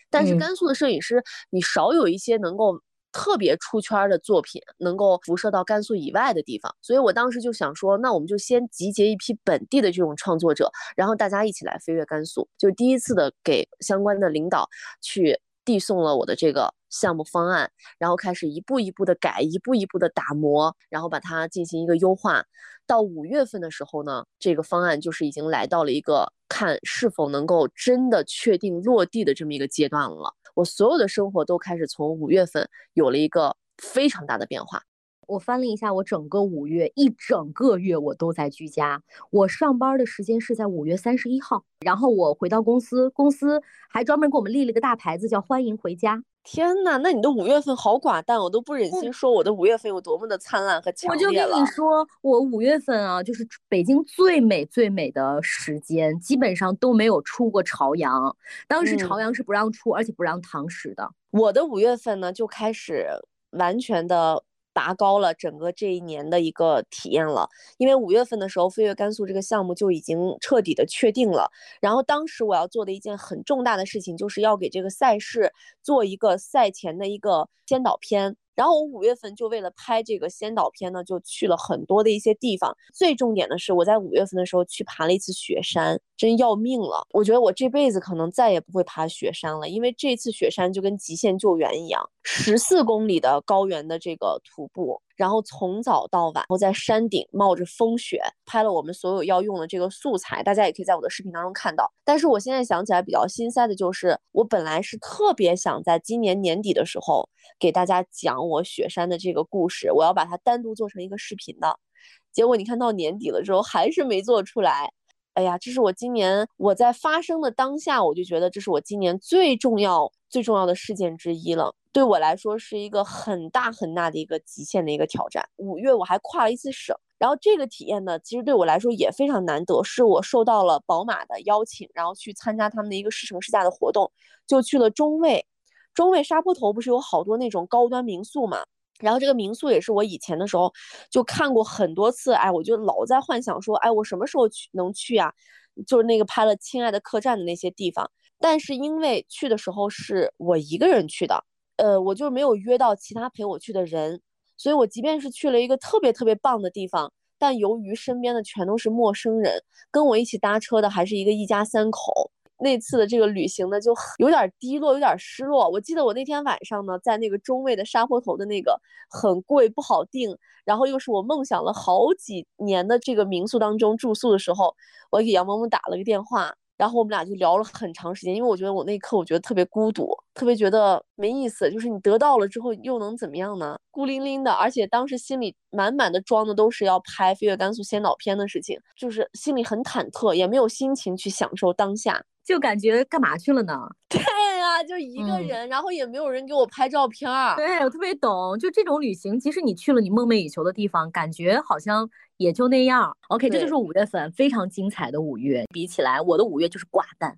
但是甘肃的摄影师，你少有一些能够。特别出圈的作品能够辐射到甘肃以外的地方，所以我当时就想说，那我们就先集结一批本地的这种创作者，然后大家一起来飞跃甘肃，就第一次的给相关的领导去递送了我的这个项目方案，然后开始一步一步的改，一步一步的打磨，然后把它进行一个优化。到五月份的时候呢，这个方案就是已经来到了一个看是否能够真的确定落地的这么一个阶段了。我所有的生活都开始从五月份有了一个非常大的变化。我翻了一下，我整个五月一整个月我都在居家。我上班的时间是在五月三十一号，然后我回到公司，公司还专门给我们立了个大牌子，叫“欢迎回家”。天呐，那你的五月份好寡淡，我都不忍心说我的五月份有多么的灿烂和强烈了。我就跟你说，我五月份啊，就是北京最美最美的时间，基本上都没有出过朝阳。当时朝阳是不让出，而且不让堂食的。我的五月份呢，就开始完全的。拔高了整个这一年的一个体验了，因为五月份的时候，飞跃甘肃这个项目就已经彻底的确定了。然后当时我要做的一件很重大的事情，就是要给这个赛事做一个赛前的一个先导片。然后我五月份就为了拍这个先导片呢，就去了很多的一些地方。最重点的是，我在五月份的时候去爬了一次雪山，真要命了。我觉得我这辈子可能再也不会爬雪山了，因为这次雪山就跟极限救援一样。十四公里的高原的这个徒步，然后从早到晚，然后在山顶冒着风雪拍了我们所有要用的这个素材，大家也可以在我的视频当中看到。但是我现在想起来比较心塞的就是，我本来是特别想在今年年底的时候给大家讲我雪山的这个故事，我要把它单独做成一个视频的，结果你看到年底了之后还是没做出来。哎呀，这是我今年我在发生的当下，我就觉得这是我今年最重要、最重要的事件之一了。对我来说是一个很大很大的一个极限的一个挑战。五月我还跨了一次省，然后这个体验呢，其实对我来说也非常难得，是我受到了宝马的邀请，然后去参加他们的一个试乘试驾的活动，就去了中卫。中卫沙坡头不是有好多那种高端民宿嘛？然后这个民宿也是我以前的时候就看过很多次，哎，我就老在幻想说，哎，我什么时候去能去啊？就是那个拍了《亲爱的客栈》的那些地方。但是因为去的时候是我一个人去的，呃，我就没有约到其他陪我去的人，所以我即便是去了一个特别特别棒的地方，但由于身边的全都是陌生人，跟我一起搭车的还是一个一家三口。那次的这个旅行呢，就有点低落，有点失落。我记得我那天晚上呢，在那个中卫的沙坡头的那个很贵不好订，然后又是我梦想了好几年的这个民宿当中住宿的时候，我给杨萌萌打了个电话。然后我们俩就聊了很长时间，因为我觉得我那一刻我觉得特别孤独，特别觉得没意思。就是你得到了之后又能怎么样呢？孤零零的，而且当时心里满满的装的都是要拍飞越甘肃先导片的事情，就是心里很忐忑，也没有心情去享受当下，就感觉干嘛去了呢？对呀，就一个人，然后也没有人给我拍照片儿。对我特别懂，就这种旅行，即使你去了你梦寐以求的地方，感觉好像。也就那样，OK，这就是五月份非常精彩的五月。比起来，我的五月就是寡淡。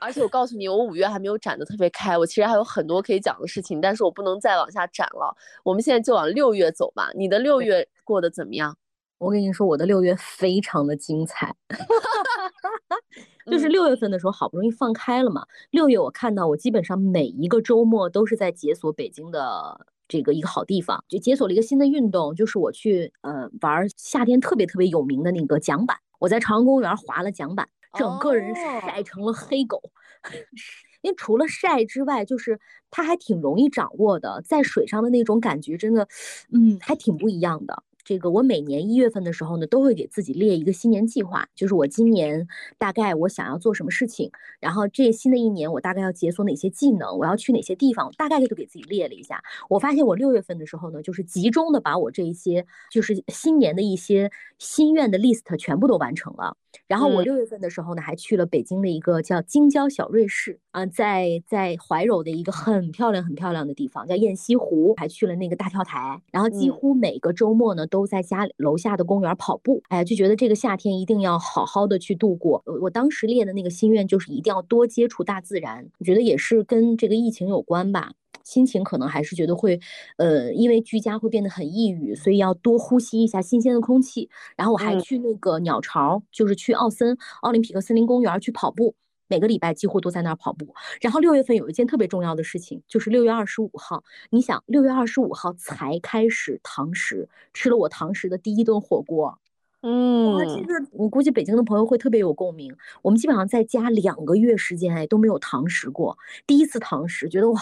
而且我告诉你，我五月还没有展的特别开，我其实还有很多可以讲的事情，但是我不能再往下展了。我们现在就往六月走吧。你的六月过得怎么样？我跟你说，我的六月非常的精彩，就是六月份的时候好不容易放开了嘛。六月我看到我基本上每一个周末都是在解锁北京的。这个一个好地方，就解锁了一个新的运动，就是我去呃玩夏天特别特别有名的那个桨板。我在朝阳公园滑了桨板，整个人晒成了黑狗。因为除了晒之外，就是它还挺容易掌握的，在水上的那种感觉，真的，嗯，还挺不一样的。这个我每年一月份的时候呢，都会给自己列一个新年计划，就是我今年大概我想要做什么事情，然后这新的一年我大概要解锁哪些技能，我要去哪些地方，大概就给自己列了一下。我发现我六月份的时候呢，就是集中的把我这一些就是新年的一些心愿的 list 全部都完成了。然后我六月份的时候呢，还去了北京的一个叫京郊小瑞士啊，在在怀柔的一个很漂亮很漂亮的地方叫雁西湖，还去了那个大跳台。然后几乎每个周末呢，都在家楼下的公园跑步。哎呀，就觉得这个夏天一定要好好的去度过。我当时列的那个心愿就是一定要多接触大自然。我觉得也是跟这个疫情有关吧。心情可能还是觉得会，呃，因为居家会变得很抑郁，所以要多呼吸一下新鲜的空气。然后我还去那个鸟巢，就是去奥森奥林匹克森林公园去跑步，每个礼拜几乎都在那儿跑步。然后六月份有一件特别重要的事情，就是六月二十五号，你想六月二十五号才开始堂食，吃了我堂食的第一顿火锅。嗯，这个我估计北京的朋友会特别有共鸣。我们基本上在家两个月时间，哎，都没有堂食过，第一次堂食，觉得哇。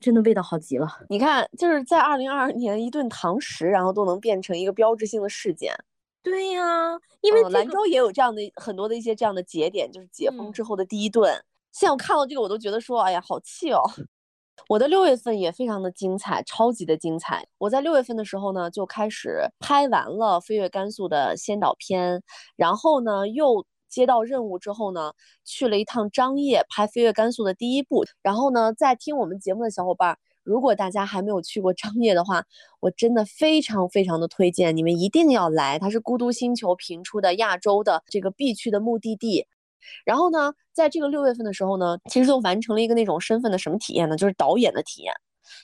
真的味道好极了，你看，就是在二零二二年，一顿堂食，然后都能变成一个标志性的事件。对呀，因为兰州也有这样的很多的一些这样的节点，就是解封之后的第一顿。现在我看到这个，我都觉得说，哎呀，好气哦。我的六月份也非常的精彩，超级的精彩。我在六月份的时候呢，就开始拍完了飞跃甘肃的先导片，然后呢又。接到任务之后呢，去了一趟张掖拍飞跃甘肃的第一部。然后呢，在听我们节目的小伙伴，如果大家还没有去过张掖的话，我真的非常非常的推荐你们一定要来。它是孤独星球评出的亚洲的这个必去的目的地。然后呢，在这个六月份的时候呢，其实就完成了一个那种身份的什么体验呢？就是导演的体验，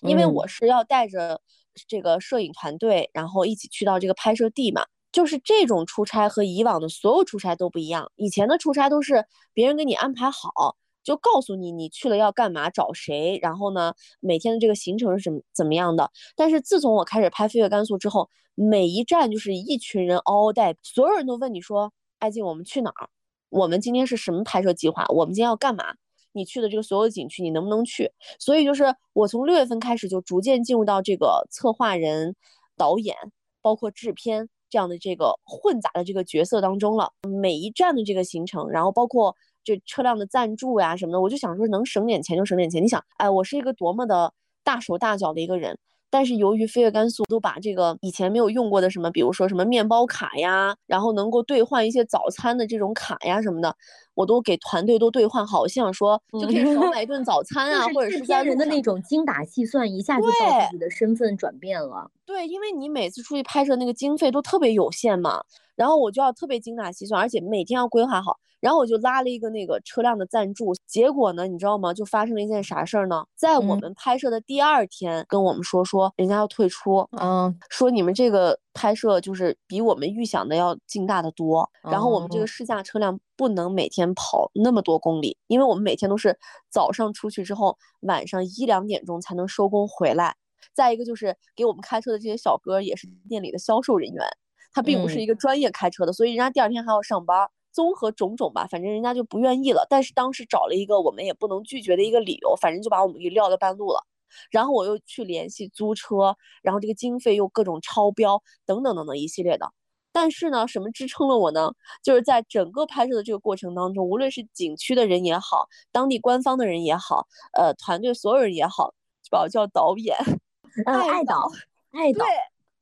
因为我是要带着这个摄影团队，然后一起去到这个拍摄地嘛。就是这种出差和以往的所有出差都不一样。以前的出差都是别人给你安排好，就告诉你你去了要干嘛，找谁，然后呢，每天的这个行程是怎么怎么样的。但是自从我开始拍飞跃甘肃之后，每一站就是一群人嗷嗷待，所有人都问你说：“艾静，我们去哪儿？我们今天是什么拍摄计划？我们今天要干嘛？”你去的这个所有景区你能不能去。所以就是我从六月份开始就逐渐进入到这个策划人、导演，包括制片这样的这个混杂的这个角色当中了。每一站的这个行程，然后包括这车辆的赞助呀什么的，我就想说能省点钱就省点钱。你想，哎，我是一个多么的大手大脚的一个人。但是由于飞跃甘肃都把这个以前没有用过的什么，比如说什么面包卡呀，然后能够兑换一些早餐的这种卡呀什么的，我都给团队都兑换好，像说就可以少买一顿早餐啊，或者是家人的那种精打细算，一下就把自己的身份转变了。对，因为你每次出去拍摄那个经费都特别有限嘛，然后我就要特别精打细算，而且每天要规划好。然后我就拉了一个那个车辆的赞助，结果呢，你知道吗？就发生了一件啥事儿呢？在我们拍摄的第二天，跟我们说说人家要退出，嗯，说你们这个拍摄就是比我们预想的要劲大的多。然后我们这个试驾车辆不能每天跑那么多公里，因为我们每天都是早上出去之后，晚上一两点钟才能收工回来。再一个就是给我们开车的这些小哥也是店里的销售人员，他并不是一个专业开车的，所以人家第二天还要上班。综合种种吧，反正人家就不愿意了。但是当时找了一个我们也不能拒绝的一个理由，反正就把我们给撂到半路了。然后我又去联系租车，然后这个经费又各种超标，等等等等一系列的。但是呢，什么支撑了我呢？就是在整个拍摄的这个过程当中，无论是景区的人也好，当地官方的人也好，呃，团队所有人也好，把我叫导演，爱导，爱导，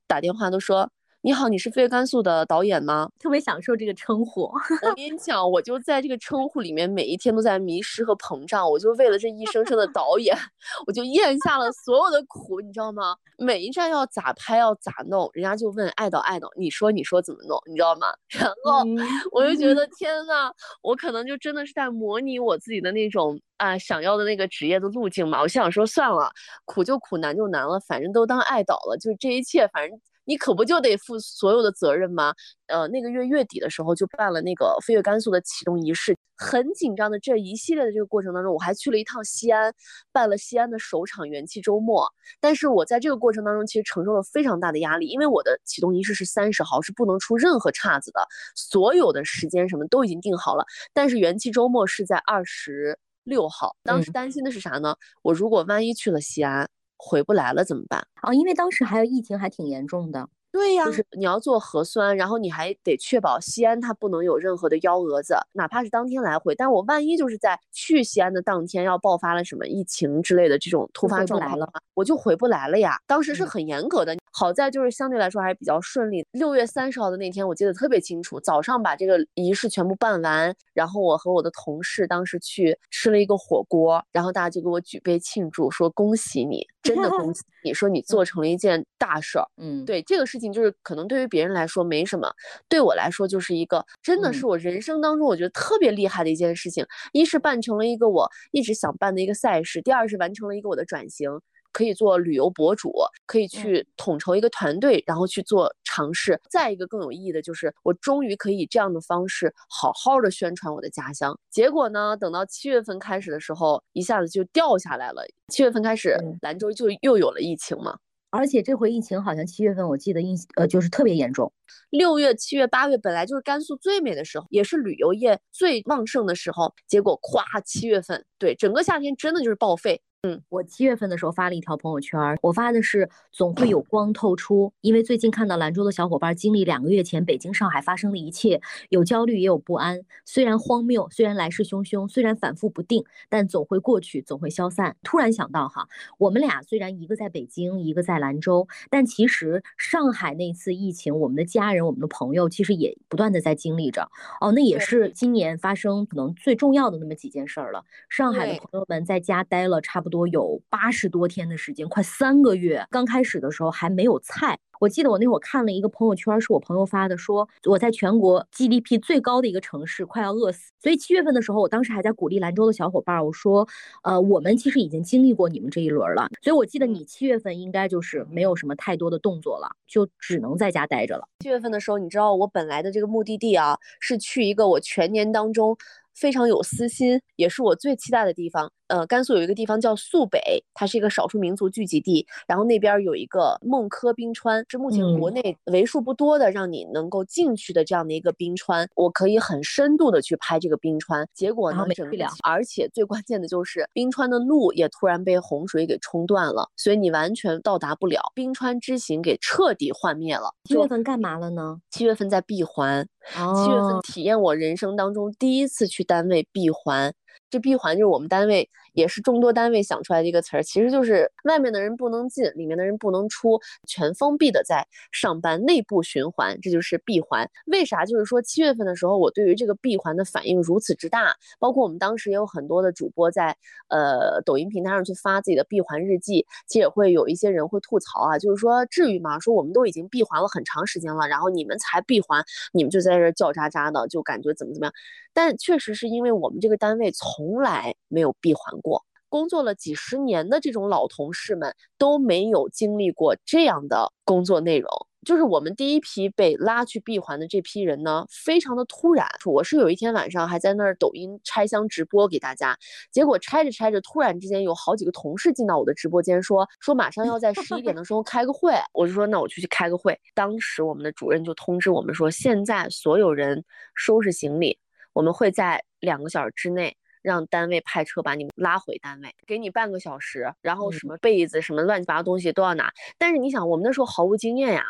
打电话都说。你好，你是飞跃甘肃的导演吗？特别享受这个称呼。我跟你讲，我就在这个称呼里面，每一天都在迷失和膨胀。我就为了这一声声的导演，我就咽下了所有的苦，你知道吗？每一站要咋拍，要咋弄，人家就问爱导爱导，你说你说怎么弄，你知道吗？然后我就觉得天呐，我可能就真的是在模拟我自己的那种啊想要的那个职业的路径嘛。我想说算了，苦就苦，难就难了，反正都当爱导了，就这一切，反正。你可不就得负所有的责任吗？呃，那个月月底的时候就办了那个飞跃甘肃的启动仪式，很紧张的这一系列的这个过程当中，我还去了一趟西安，办了西安的首场元气周末。但是我在这个过程当中其实承受了非常大的压力，因为我的启动仪式是三十号，是不能出任何岔子的，所有的时间什么都已经定好了。但是元气周末是在二十六号，当时担心的是啥呢？我如果万一去了西安。回不来了怎么办啊？因为当时还有疫情，还挺严重的。对呀，就是你要做核酸，然后你还得确保西安它不能有任何的幺蛾子，哪怕是当天来回。但我万一就是在去西安的当天要爆发了什么疫情之类的这种突发状况了，我就回不来了呀。当时是很严格的，好在就是相对来说还是比较顺利。六月三十号的那天我记得特别清楚，早上把这个仪式全部办完，然后我和我的同事当时去吃了一个火锅，然后大家就给我举杯庆祝，说恭喜你，真的恭喜 你，说你做成了一件大事儿。嗯，对这个事情。就是可能对于别人来说没什么，对我来说就是一个真的是我人生当中我觉得特别厉害的一件事情。一是办成了一个我一直想办的一个赛事，第二是完成了一个我的转型，可以做旅游博主，可以去统筹一个团队，然后去做尝试。再一个更有意义的就是我终于可以这样的方式好好的宣传我的家乡。结果呢，等到七月份开始的时候，一下子就掉下来了。七月份开始，兰州就又有了疫情嘛。而且这回疫情好像七月份，我记得印呃就是特别严重。六月、七月、八月本来就是甘肃最美的时候，也是旅游业最旺盛的时候，结果咵七月份，对整个夏天真的就是报废。嗯，我七月份的时候发了一条朋友圈，我发的是总会有光透出，因为最近看到兰州的小伙伴经历两个月前北京、上海发生的一切，有焦虑也有不安，虽然荒谬，虽然来势汹汹，虽然反复不定，但总会过去，总会消散。突然想到哈，我们俩虽然一个在北京，一个在兰州，但其实上海那次疫情，我们的家人、我们的朋友其实也不断的在经历着。哦，那也是今年发生可能最重要的那么几件事儿了。上海的朋友们在家待了差不多。多有八十多天的时间，快三个月。刚开始的时候还没有菜。我记得我那会儿看了一个朋友圈，是我朋友发的，说我在全国 GDP 最高的一个城市快要饿死。所以七月份的时候，我当时还在鼓励兰州的小伙伴，我说，呃，我们其实已经经历过你们这一轮了。所以我记得你七月份应该就是没有什么太多的动作了，就只能在家待着了。七月份的时候，你知道我本来的这个目的地啊，是去一个我全年当中。非常有私心，也是我最期待的地方。呃，甘肃有一个地方叫肃北，它是一个少数民族聚集地，然后那边有一个孟轲冰川，是目前国内为数不多的让你能够进去的这样的一个冰川，我可以很深度的去拍这个冰川。结果呢，整而且最关键的就是冰川的路也突然被洪水给冲断了，所以你完全到达不了，冰川之行给彻底幻灭了。七月份干嘛了呢？七月份在闭环，七月份体验我人生当中第一次去单位闭环。这闭环就是我们单位也是众多单位想出来的一个词儿，其实就是外面的人不能进，里面的人不能出，全封闭的在上班，内部循环，这就是闭环。为啥？就是说七月份的时候，我对于这个闭环的反应如此之大，包括我们当时也有很多的主播在呃抖音平台上去发自己的闭环日记，其实也会有一些人会吐槽啊，就是说至于吗？说我们都已经闭环了很长时间了，然后你们才闭环，你们就在在这叫喳喳的，就感觉怎么怎么样。但确实是因为我们这个单位从来没有闭环过，工作了几十年的这种老同事们都没有经历过这样的工作内容。就是我们第一批被拉去闭环的这批人呢，非常的突然。我是有一天晚上还在那儿抖音拆箱直播给大家，结果拆着拆着，突然之间有好几个同事进到我的直播间，说说马上要在十一点的时候开个会。我就说那我就去开个会。当时我们的主任就通知我们说，现在所有人收拾行李。我们会在两个小时之内让单位派车把你们拉回单位，给你半个小时，然后什么被子、什么乱七八糟东西都要拿。但是你想，我们那时候毫无经验呀。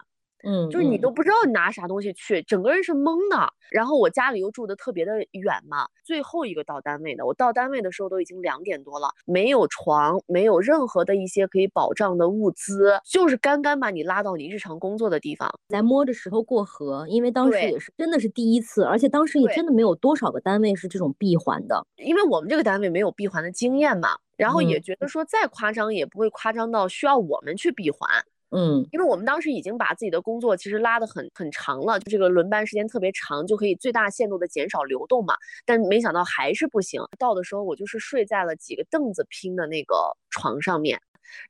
嗯，就是你都不知道你拿啥东西去，整个人是懵的。然后我家里又住的特别的远嘛，最后一个到单位的，我到单位的时候都已经两点多了，没有床，没有任何的一些可以保障的物资，就是刚刚把你拉到你日常工作的地方，来摸着石头过河。因为当时也是真的是第一次，而且当时也真的没有多少个单位是这种闭环的，因为我们这个单位没有闭环的经验嘛，然后也觉得说再夸张也不会夸张到需要我们去闭环。嗯，因为我们当时已经把自己的工作其实拉得很很长了，就这个轮班时间特别长，就可以最大限度的减少流动嘛。但没想到还是不行，到的时候我就是睡在了几个凳子拼的那个床上面。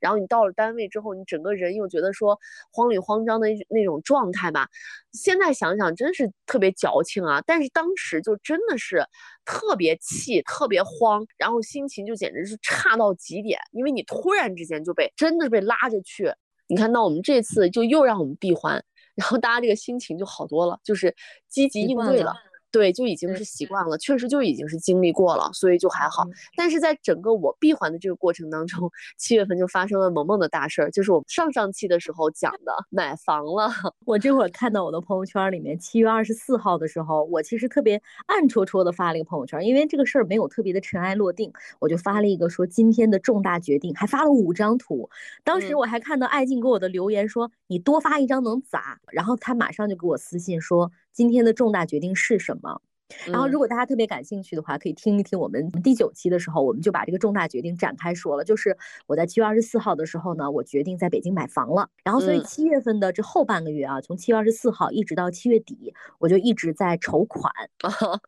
然后你到了单位之后，你整个人又觉得说慌里慌张的那种状态吧。现在想想真是特别矫情啊，但是当时就真的是特别气、特别慌，然后心情就简直是差到极点，因为你突然之间就被真的被拉着去。你看到我们这次就又让我们闭环，然后大家这个心情就好多了，就是积极应对了。对，就已经是习惯了，确实就已经是经历过了，所以就还好。但是在整个我闭环的这个过程当中，七月份就发生了萌萌的大事儿，就是我们上上期的时候讲的买房了。我这会儿看到我的朋友圈里面，七月二十四号的时候，我其实特别暗戳戳的发了一个朋友圈，因为这个事儿没有特别的尘埃落定，我就发了一个说今天的重大决定，还发了五张图。当时我还看到爱静给我的留言说你多发一张能咋？然后他马上就给我私信说。今天的重大决定是什么？然后，如果大家特别感兴趣的话，可以听一听我们第九期的时候，我们就把这个重大决定展开说了。就是我在七月二十四号的时候呢，我决定在北京买房了。然后，所以七月份的这后半个月啊，从七月二十四号一直到七月底，我就一直在筹款，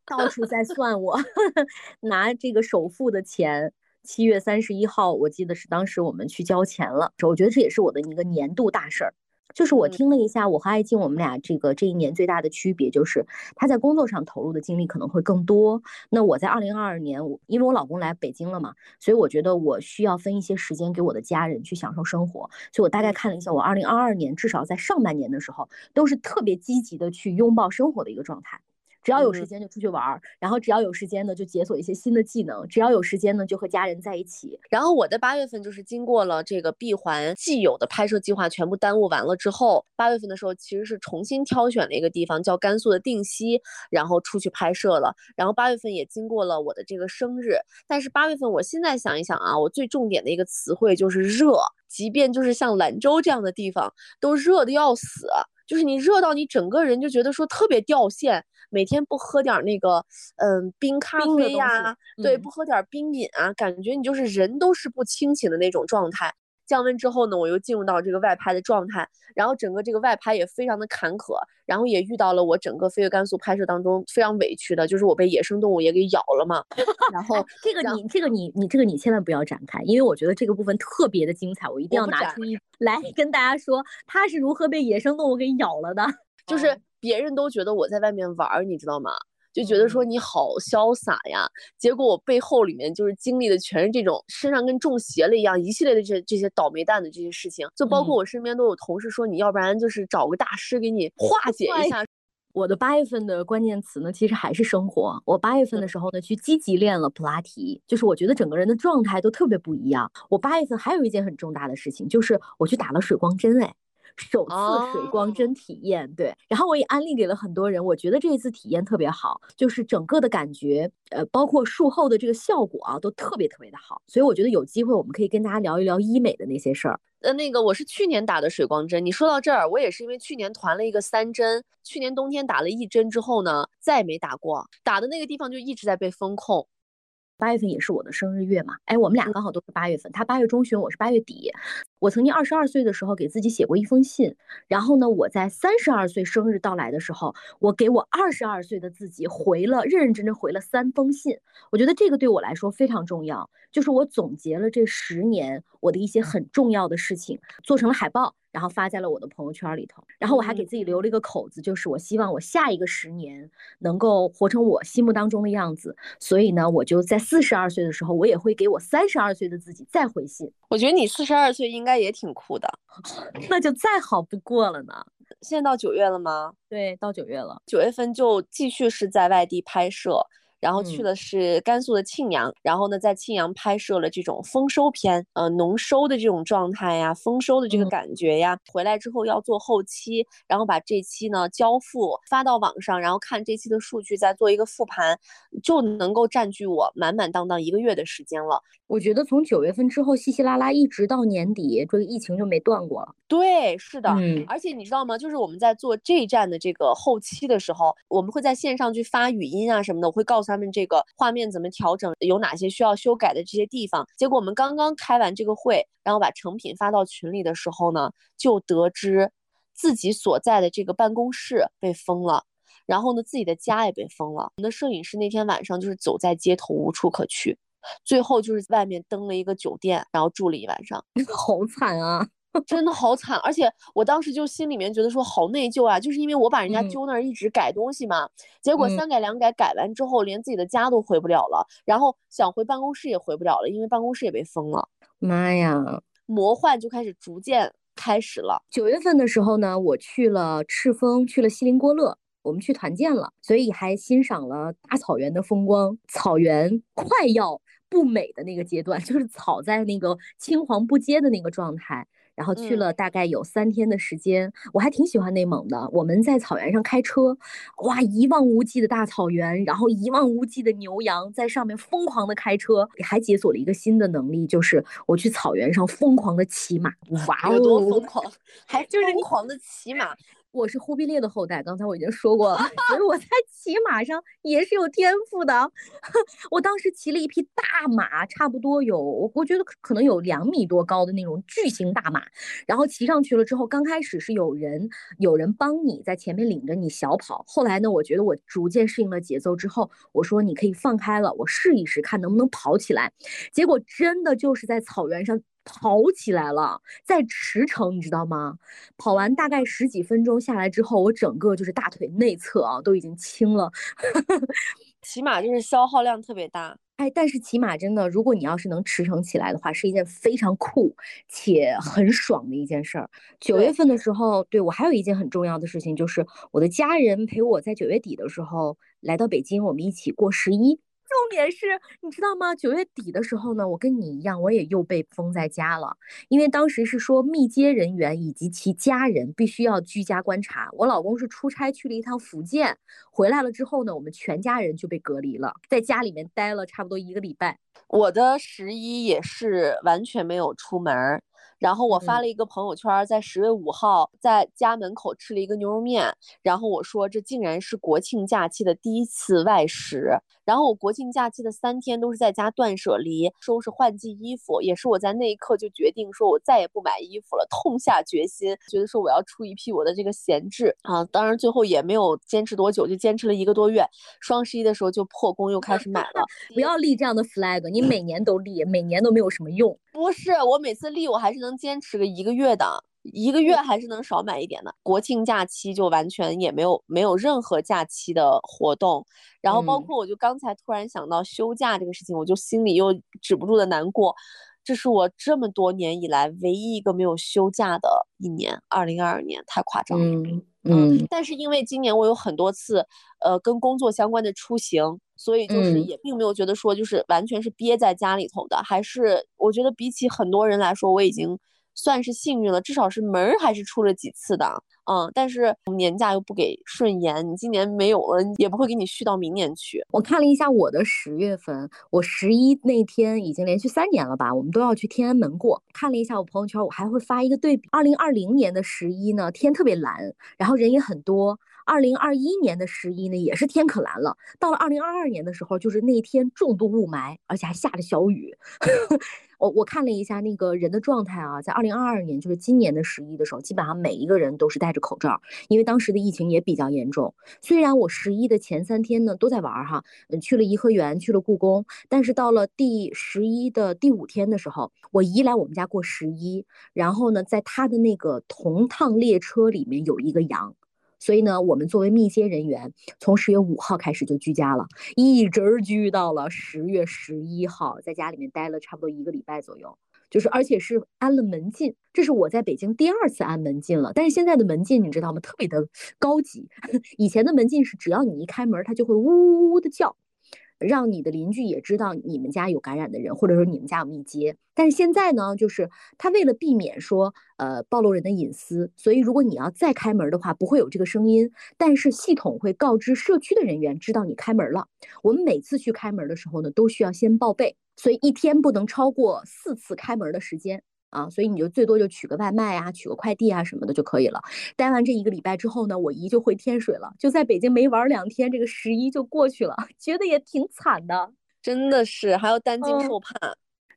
到处在算我 拿这个首付的钱。七月三十一号，我记得是当时我们去交钱了。我觉得这也是我的一个年度大事儿。就是我听了一下，我和爱静我们俩这个这一年最大的区别就是，他在工作上投入的精力可能会更多。那我在二零二二年，我因为我老公来北京了嘛，所以我觉得我需要分一些时间给我的家人去享受生活。所以我大概看了一下，我二零二二年至少在上半年的时候，都是特别积极的去拥抱生活的一个状态。只要有时间就出去玩儿，然后只要有时间呢就解锁一些新的技能，只要有时间呢就和家人在一起。然后我的八月份就是经过了这个闭环既有的拍摄计划全部耽误完了之后，八月份的时候其实是重新挑选了一个地方叫甘肃的定西，然后出去拍摄了。然后八月份也经过了我的这个生日，但是八月份我现在想一想啊，我最重点的一个词汇就是热，即便就是像兰州这样的地方都热的要死。就是你热到你整个人就觉得说特别掉线，每天不喝点那个嗯冰咖啡呀，对，不喝点冰饮啊，感觉你就是人都是不清醒的那种状态。降温之后呢，我又进入到这个外拍的状态，然后整个这个外拍也非常的坎坷，然后也遇到了我整个飞越甘肃拍摄当中非常委屈的，就是我被野生动物也给咬了嘛。然后这个你这个你你这个你千万不要展开，因为我觉得这个部分特别的精彩，我一定要拿出一来跟大家说，他是如何被野生动物给咬了的。就是别人都觉得我在外面玩，你知道吗？就觉得说你好潇洒呀。结果我背后里面就是经历的全是这种身上跟中邪了一样一系列的这这些倒霉蛋的这些事情，就包括我身边都有同事说，你要不然就是找个大师给你化解一下。我的八月份的关键词呢，其实还是生活。我八月份的时候呢，去积极练了普拉提，就是我觉得整个人的状态都特别不一样。我八月份还有一件很重大的事情，就是我去打了水光针，哎，首次水光针体验，对。然后我也安利给了很多人，我觉得这一次体验特别好，就是整个的感觉，呃，包括术后的这个效果啊，都特别特别的好。所以我觉得有机会我们可以跟大家聊一聊医美的那些事儿。呃，那个我是去年打的水光针。你说到这儿，我也是因为去年团了一个三针，去年冬天打了一针之后呢，再也没打过。打的那个地方就一直在被风控。八月份也是我的生日月嘛，哎，我们俩刚好都是八月份，他八月中旬，我是八月底。我曾经二十二岁的时候给自己写过一封信，然后呢，我在三十二岁生日到来的时候，我给我二十二岁的自己回了认认真真回了三封信。我觉得这个对我来说非常重要，就是我总结了这十年我的一些很重要的事情，做成了海报，然后发在了我的朋友圈里头。然后我还给自己留了一个口子，就是我希望我下一个十年能够活成我心目当中的样子。所以呢，我就在四十二岁的时候，我也会给我三十二岁的自己再回信。我觉得你四十二岁应该。应该也挺酷的，那就再好不过了呢。现在到九月了吗？对，到九月了。九月份就继续是在外地拍摄。然后去的是甘肃的庆阳，然后呢，在庆阳拍摄了这种丰收片，呃，农收的这种状态呀，丰收的这个感觉呀。回来之后要做后期，然后把这期呢交付发到网上，然后看这期的数据，再做一个复盘，就能够占据我满满当当一个月的时间了。我觉得从九月份之后，稀稀拉拉一直到年底，这个疫情就没断过了。对，是的，嗯，而且你知道吗？就是我们在做这一站的这个后期的时候，我们会在线上去发语音啊什么的，我会告诉他们这个画面怎么调整，有哪些需要修改的这些地方。结果我们刚刚开完这个会，然后把成品发到群里的时候呢，就得知自己所在的这个办公室被封了，然后呢，自己的家也被封了。我们的摄影师那天晚上就是走在街头无处可去。最后就是外面登了一个酒店，然后住了一晚上，好惨啊，真的好惨。而且我当时就心里面觉得说好内疚啊，就是因为我把人家揪那儿一直改东西嘛，结果三改两改改完之后，连自己的家都回不了了，然后想回办公室也回不了了，因为办公室也被封了。妈呀，魔幻就开始逐渐开始了。九月份的时候呢，我去了赤峰，去了锡林郭勒。我们去团建了，所以还欣赏了大草原的风光。草原快要不美的那个阶段，就是草在那个青黄不接的那个状态。然后去了大概有三天的时间，我还挺喜欢内蒙的。我们在草原上开车，哇，一望无际的大草原，然后一望无际的牛羊在上面疯狂的开车。还解锁了一个新的能力，就是我去草原上疯狂的骑马。哇，哦多疯狂？还就是疯狂的骑马。我是忽必烈的后代，刚才我已经说过了，所以我在骑马上也是有天赋的。我当时骑了一匹大马，差不多有，我觉得可能有两米多高的那种巨型大马。然后骑上去了之后，刚开始是有人有人帮你在前面领着你小跑，后来呢，我觉得我逐渐适应了节奏之后，我说你可以放开了，我试一试看能不能跑起来。结果真的就是在草原上。跑起来了，在驰骋，你知道吗？跑完大概十几分钟下来之后，我整个就是大腿内侧啊都已经青了。骑马就是消耗量特别大，哎，但是骑马真的，如果你要是能驰骋起来的话，是一件非常酷且很爽的一件事儿。九月份的时候，对我还有一件很重要的事情，就是我的家人陪我在九月底的时候来到北京，我们一起过十一。重点是，你知道吗？九月底的时候呢，我跟你一样，我也又被封在家了。因为当时是说密接人员以及其家人必须要居家观察。我老公是出差去了一趟福建，回来了之后呢，我们全家人就被隔离了，在家里面待了差不多一个礼拜。我的十一也是完全没有出门。然后我发了一个朋友圈，在十月五号在家门口吃了一个牛肉面。然后我说这竟然是国庆假期的第一次外食。然后我国庆假期的三天都是在家断舍离，收拾换季衣服，也是我在那一刻就决定说我再也不买衣服了，痛下决心，觉得说我要出一批我的这个闲置啊。当然最后也没有坚持多久，就坚持了一个多月。双十一的时候就破功又开始买了。不要立这样的 flag，你每年都立，每年都没有什么用。不是，我每次立我还是能坚持个一个月的。一个月还是能少买一点的。国庆假期就完全也没有没有任何假期的活动，然后包括我就刚才突然想到休假这个事情，我就心里又止不住的难过。这是我这么多年以来唯一一个没有休假的一年，二零二二年太夸张了。嗯嗯，但是因为今年我有很多次，呃，跟工作相关的出行，所以就是也并没有觉得说就是完全是憋在家里头的，还是我觉得比起很多人来说，我已经。算是幸运了，至少是门儿还是出了几次的，嗯，但是年假又不给顺延，你今年没有了，也不会给你续到明年去。我看了一下我的十月份，我十一那天已经连续三年了吧，我们都要去天安门过。看了一下我朋友圈，我还会发一个对比，二零二零年的十一呢，天特别蓝，然后人也很多。二零二一年的十一呢，也是天可蓝了。到了二零二二年的时候，就是那天重度雾霾，而且还下着小雨。我我看了一下那个人的状态啊，在二零二二年，就是今年的十一的时候，基本上每一个人都是戴着口罩，因为当时的疫情也比较严重。虽然我十一的前三天呢都在玩哈，嗯，去了颐和园，去了故宫，但是到了第十一的第五天的时候，我姨来我们家过十一，然后呢，在她的那个同趟列车里面有一个羊。所以呢，我们作为密接人员，从十月五号开始就居家了，一直居到了十月十一号，在家里面待了差不多一个礼拜左右，就是而且是安了门禁，这是我在北京第二次安门禁了。但是现在的门禁你知道吗？特别的高级，以前的门禁是只要你一开门，它就会呜呜呜的叫。让你的邻居也知道你们家有感染的人，或者说你们家有密接。但是现在呢，就是他为了避免说呃暴露人的隐私，所以如果你要再开门的话，不会有这个声音，但是系统会告知社区的人员知道你开门了。我们每次去开门的时候呢，都需要先报备，所以一天不能超过四次开门的时间。啊，所以你就最多就取个外卖啊，取个快递啊什么的就可以了。待完这一个礼拜之后呢，我姨就回天水了，就在北京没玩两天，这个十一就过去了，觉得也挺惨的，真的是还要担惊受怕。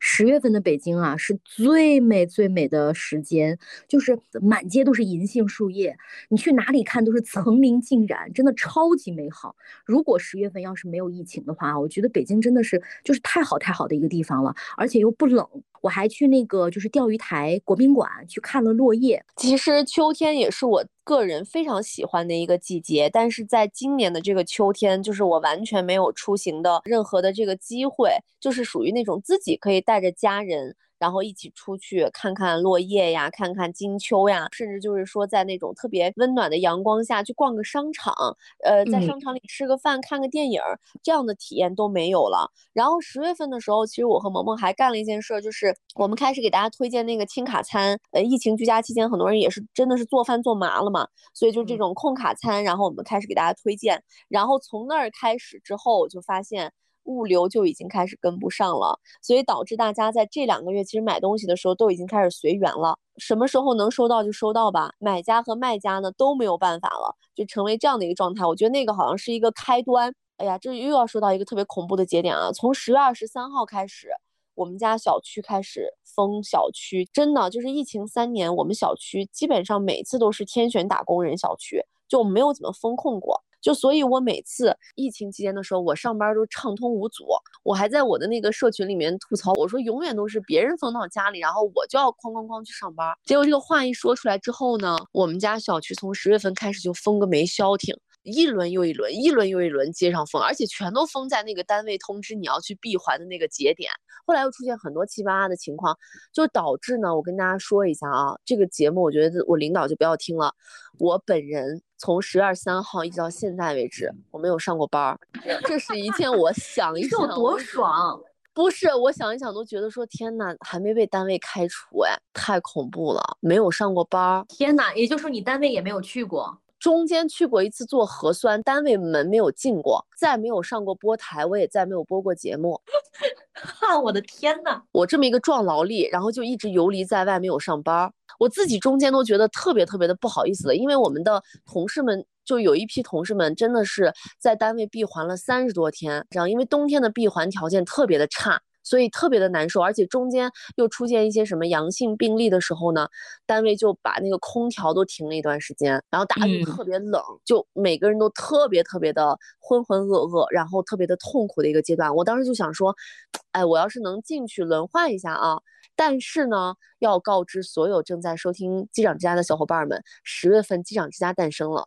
十月份的北京啊，是最美最美的时间，就是满街都是银杏树叶，你去哪里看都是层林尽染，真的超级美好。如果十月份要是没有疫情的话，我觉得北京真的是就是太好太好的一个地方了，而且又不冷。我还去那个就是钓鱼台国宾馆去看了落叶。其实秋天也是我个人非常喜欢的一个季节，但是在今年的这个秋天，就是我完全没有出行的任何的这个机会，就是属于那种自己可以带着家人。然后一起出去看看落叶呀，看看金秋呀，甚至就是说在那种特别温暖的阳光下去逛个商场，呃，在商场里吃个饭、看个电影，这样的体验都没有了。然后十月份的时候，其实我和萌萌还干了一件事，就是我们开始给大家推荐那个轻卡餐。呃，疫情居家期间，很多人也是真的是做饭做麻了嘛，所以就这种控卡餐，然后我们开始给大家推荐。然后从那儿开始之后，我就发现。物流就已经开始跟不上了，所以导致大家在这两个月其实买东西的时候都已经开始随缘了，什么时候能收到就收到吧。买家和卖家呢都没有办法了，就成为这样的一个状态。我觉得那个好像是一个开端。哎呀，这又要说到一个特别恐怖的节点啊！从十月二十三号开始，我们家小区开始封小区，真的就是疫情三年，我们小区基本上每次都是天选打工人小区，就没有怎么封控过。就所以，我每次疫情期间的时候，我上班都畅通无阻。我还在我的那个社群里面吐槽，我说永远都是别人封到家里，然后我就要哐哐哐去上班。结果这个话一说出来之后呢，我们家小区从十月份开始就封个没消停。一轮又一轮，一轮又一轮接上封，而且全都封在那个单位通知你要去闭环的那个节点。后来又出现很多七八八的情况，就导致呢，我跟大家说一下啊，这个节目我觉得我领导就不要听了。我本人从十月二十三号一直到现在为止，我没有上过班儿。这是一件我想一想多爽，不是我想一想都觉得说天哪，还没被单位开除哎，太恐怖了，没有上过班儿。天哪，也就是说你单位也没有去过。中间去过一次做核酸，单位门没有进过，再没有上过播台，我也再没有播过节目。哈，我的天呐，我这么一个壮劳力，然后就一直游离在外，没有上班。我自己中间都觉得特别特别的不好意思的，因为我们的同事们就有一批同事们真的是在单位闭环了三十多天，这样因为冬天的闭环条件特别的差。所以特别的难受，而且中间又出现一些什么阳性病例的时候呢，单位就把那个空调都停了一段时间，然后大家就特别冷，就每个人都特别特别的浑浑噩噩，然后特别的痛苦的一个阶段。我当时就想说，哎，我要是能进去轮换一下啊。但是呢，要告知所有正在收听机长之家的小伙伴们，十月份机长之家诞生了。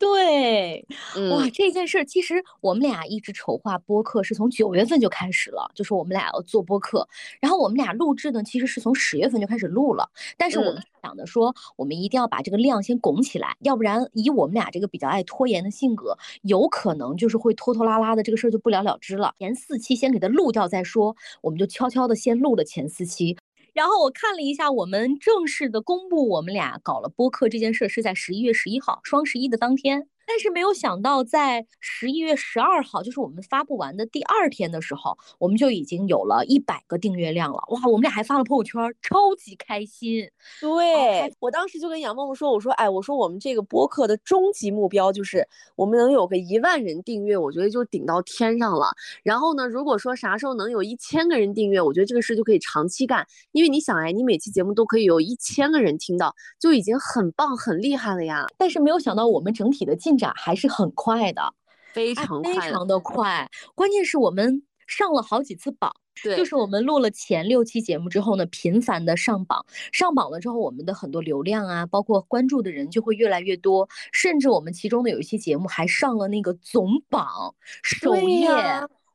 对，哇，这件事儿其实我们俩一直筹划播客，是从九月份就开始了，就是我们俩要做播客。然后我们俩录制呢，其实是从十月份就开始录了。但是我们想的说，我们一定要把这个量先拱起来，要不然以我们俩这个比较爱拖延的性格，有可能就是会拖拖拉拉的，这个事儿就不了了之了。前四期先给它录掉再说，我们就悄悄的先录了前四期。然后我看了一下，我们正式的公布我们俩搞了播客这件事是在十一月十一号，双十一的当天。但是没有想到，在十一月十二号，就是我们发布完的第二天的时候，我们就已经有了一百个订阅量了。哇，我们俩还发了朋友圈，超级开心。对我当时就跟杨梦梦说：“我说，哎，我说我们这个播客的终极目标就是我们能有个一万人订阅，我觉得就顶到天上了。然后呢，如果说啥时候能有一千个人订阅，我觉得这个事就可以长期干。因为你想，哎，你每期节目都可以有一千个人听到，就已经很棒很厉害了呀。但是没有想到，我们整体的进。还是很快的，非常非常的快。关键是我们上了好几次榜，对，就是我们录了前六期节目之后呢，频繁的上榜，上榜了之后，我们的很多流量啊，包括关注的人就会越来越多，甚至我们其中的有一期节目还上了那个总榜首页。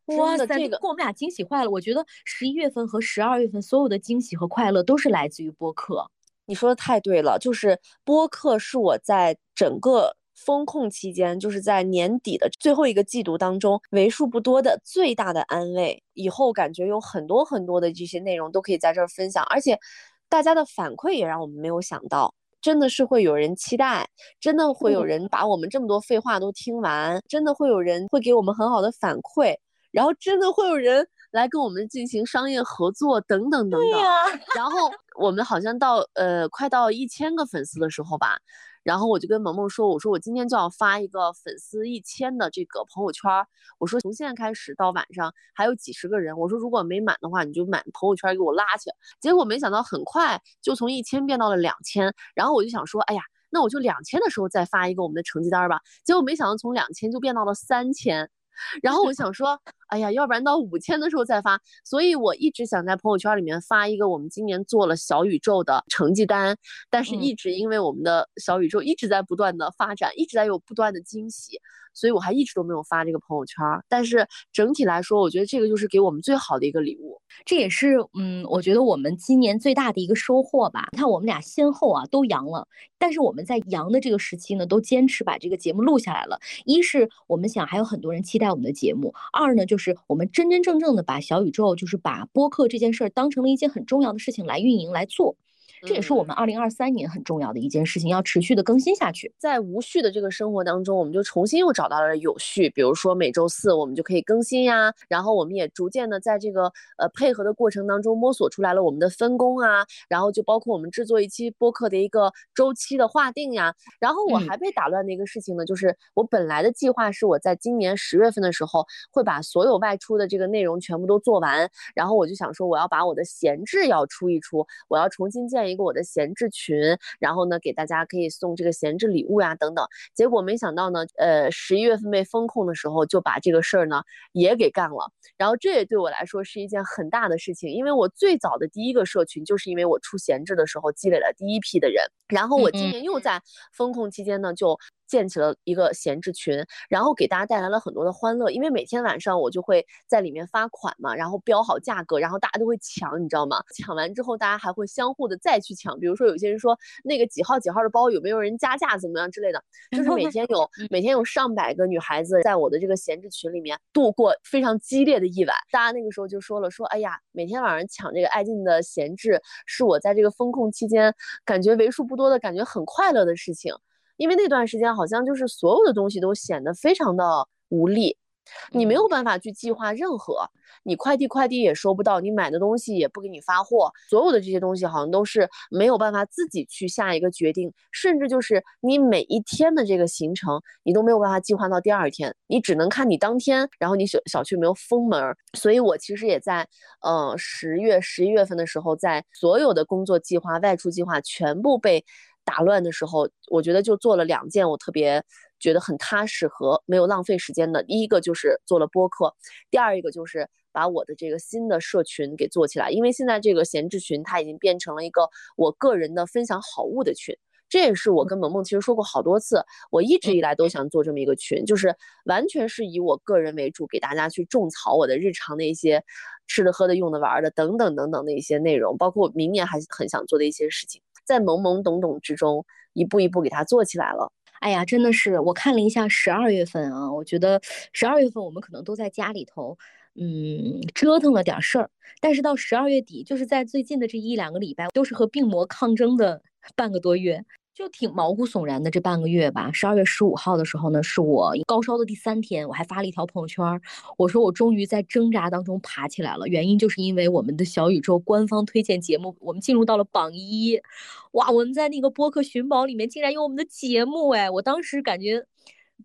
哇塞，这个给我们俩惊喜坏了。我觉得十一月份和十二月份所有的惊喜和快乐都是来自于播客。你说的太对了，就是播客是我在整个。风控期间，就是在年底的最后一个季度当中，为数不多的最大的安慰。以后感觉有很多很多的这些内容都可以在这儿分享，而且大家的反馈也让我们没有想到，真的是会有人期待，真的会有人把我们这么多废话都听完，真的会有人会给我们很好的反馈，然后真的会有人来跟我们进行商业合作等等等等。然后我们好像到呃快到一千个粉丝的时候吧。然后我就跟萌萌说：“我说我今天就要发一个粉丝一千的这个朋友圈。我说从现在开始到晚上还有几十个人。我说如果没满的话，你就满朋友圈给我拉去。结果没想到很快就从一千变到了两千。然后我就想说，哎呀，那我就两千的时候再发一个我们的成绩单吧。结果没想到从两千就变到了三千。”然后我想说，哎呀，要不然到五千的时候再发。所以我一直想在朋友圈里面发一个我们今年做了小宇宙的成绩单，但是一直因为我们的小宇宙一直在不断的发展，一直在有不断的惊喜。所以我还一直都没有发这个朋友圈，但是整体来说，我觉得这个就是给我们最好的一个礼物，这也是嗯，我觉得我们今年最大的一个收获吧。你看我们俩先后啊都阳了，但是我们在阳的这个时期呢，都坚持把这个节目录下来了。一是我们想还有很多人期待我们的节目，二呢就是我们真真正正的把小宇宙，就是把播客这件事儿当成了一件很重要的事情来运营来做。这也是我们二零二三年很重要的一件事情，要持续的更新下去。在无序的这个生活当中，我们就重新又找到了有序。比如说每周四我们就可以更新呀，然后我们也逐渐的在这个呃配合的过程当中摸索出来了我们的分工啊，然后就包括我们制作一期播客的一个周期的划定呀。然后我还被打乱的一个事情呢，就是我本来的计划是我在今年十月份的时候会把所有外出的这个内容全部都做完，然后我就想说我要把我的闲置要出一出，我要重新建一。一个我的闲置群，然后呢，给大家可以送这个闲置礼物呀，等等。结果没想到呢，呃，十一月份被封控的时候，就把这个事儿呢也给干了。然后这也对我来说是一件很大的事情，因为我最早的第一个社群，就是因为我出闲置的时候积累了第一批的人。然后我今年又在封控期间呢，就。建起了一个闲置群，然后给大家带来了很多的欢乐。因为每天晚上我就会在里面发款嘛，然后标好价格，然后大家都会抢，你知道吗？抢完之后，大家还会相互的再去抢。比如说有些人说那个几号几号的包有没有人加价怎么样之类的，就是每天有 每天有上百个女孩子在我的这个闲置群里面度过非常激烈的一晚。大家那个时候就说了说，哎呀，每天晚上抢这个爱静的闲置，是我在这个风控期间感觉为数不多的感觉很快乐的事情。因为那段时间好像就是所有的东西都显得非常的无力，你没有办法去计划任何，你快递快递也收不到，你买的东西也不给你发货，所有的这些东西好像都是没有办法自己去下一个决定，甚至就是你每一天的这个行程，你都没有办法计划到第二天，你只能看你当天，然后你小小区没有封门，所以我其实也在，呃十月十一月份的时候，在所有的工作计划、外出计划全部被。打乱的时候，我觉得就做了两件我特别觉得很踏实和没有浪费时间的。第一个就是做了播客，第二一个就是把我的这个新的社群给做起来，因为现在这个闲置群它已经变成了一个我个人的分享好物的群。这也是我跟萌萌其实说过好多次，我一直以来都想做这么一个群，就是完全是以我个人为主，给大家去种草我的日常的一些吃的、喝的、用的、玩的等等等等的一些内容，包括我明年还很想做的一些事情，在懵懵懂懂之中，一步一步给它做起来了。哎呀，真的是我看了一下十二月份啊，我觉得十二月份我们可能都在家里头，嗯，折腾了点事儿，但是到十二月底，就是在最近的这一两个礼拜，都是和病魔抗争的。半个多月就挺毛骨悚然的，这半个月吧。十二月十五号的时候呢，是我高烧的第三天，我还发了一条朋友圈，我说我终于在挣扎当中爬起来了。原因就是因为我们的小宇宙官方推荐节目，我们进入到了榜一，哇！我们在那个播客寻宝里面竟然有我们的节目，哎，我当时感觉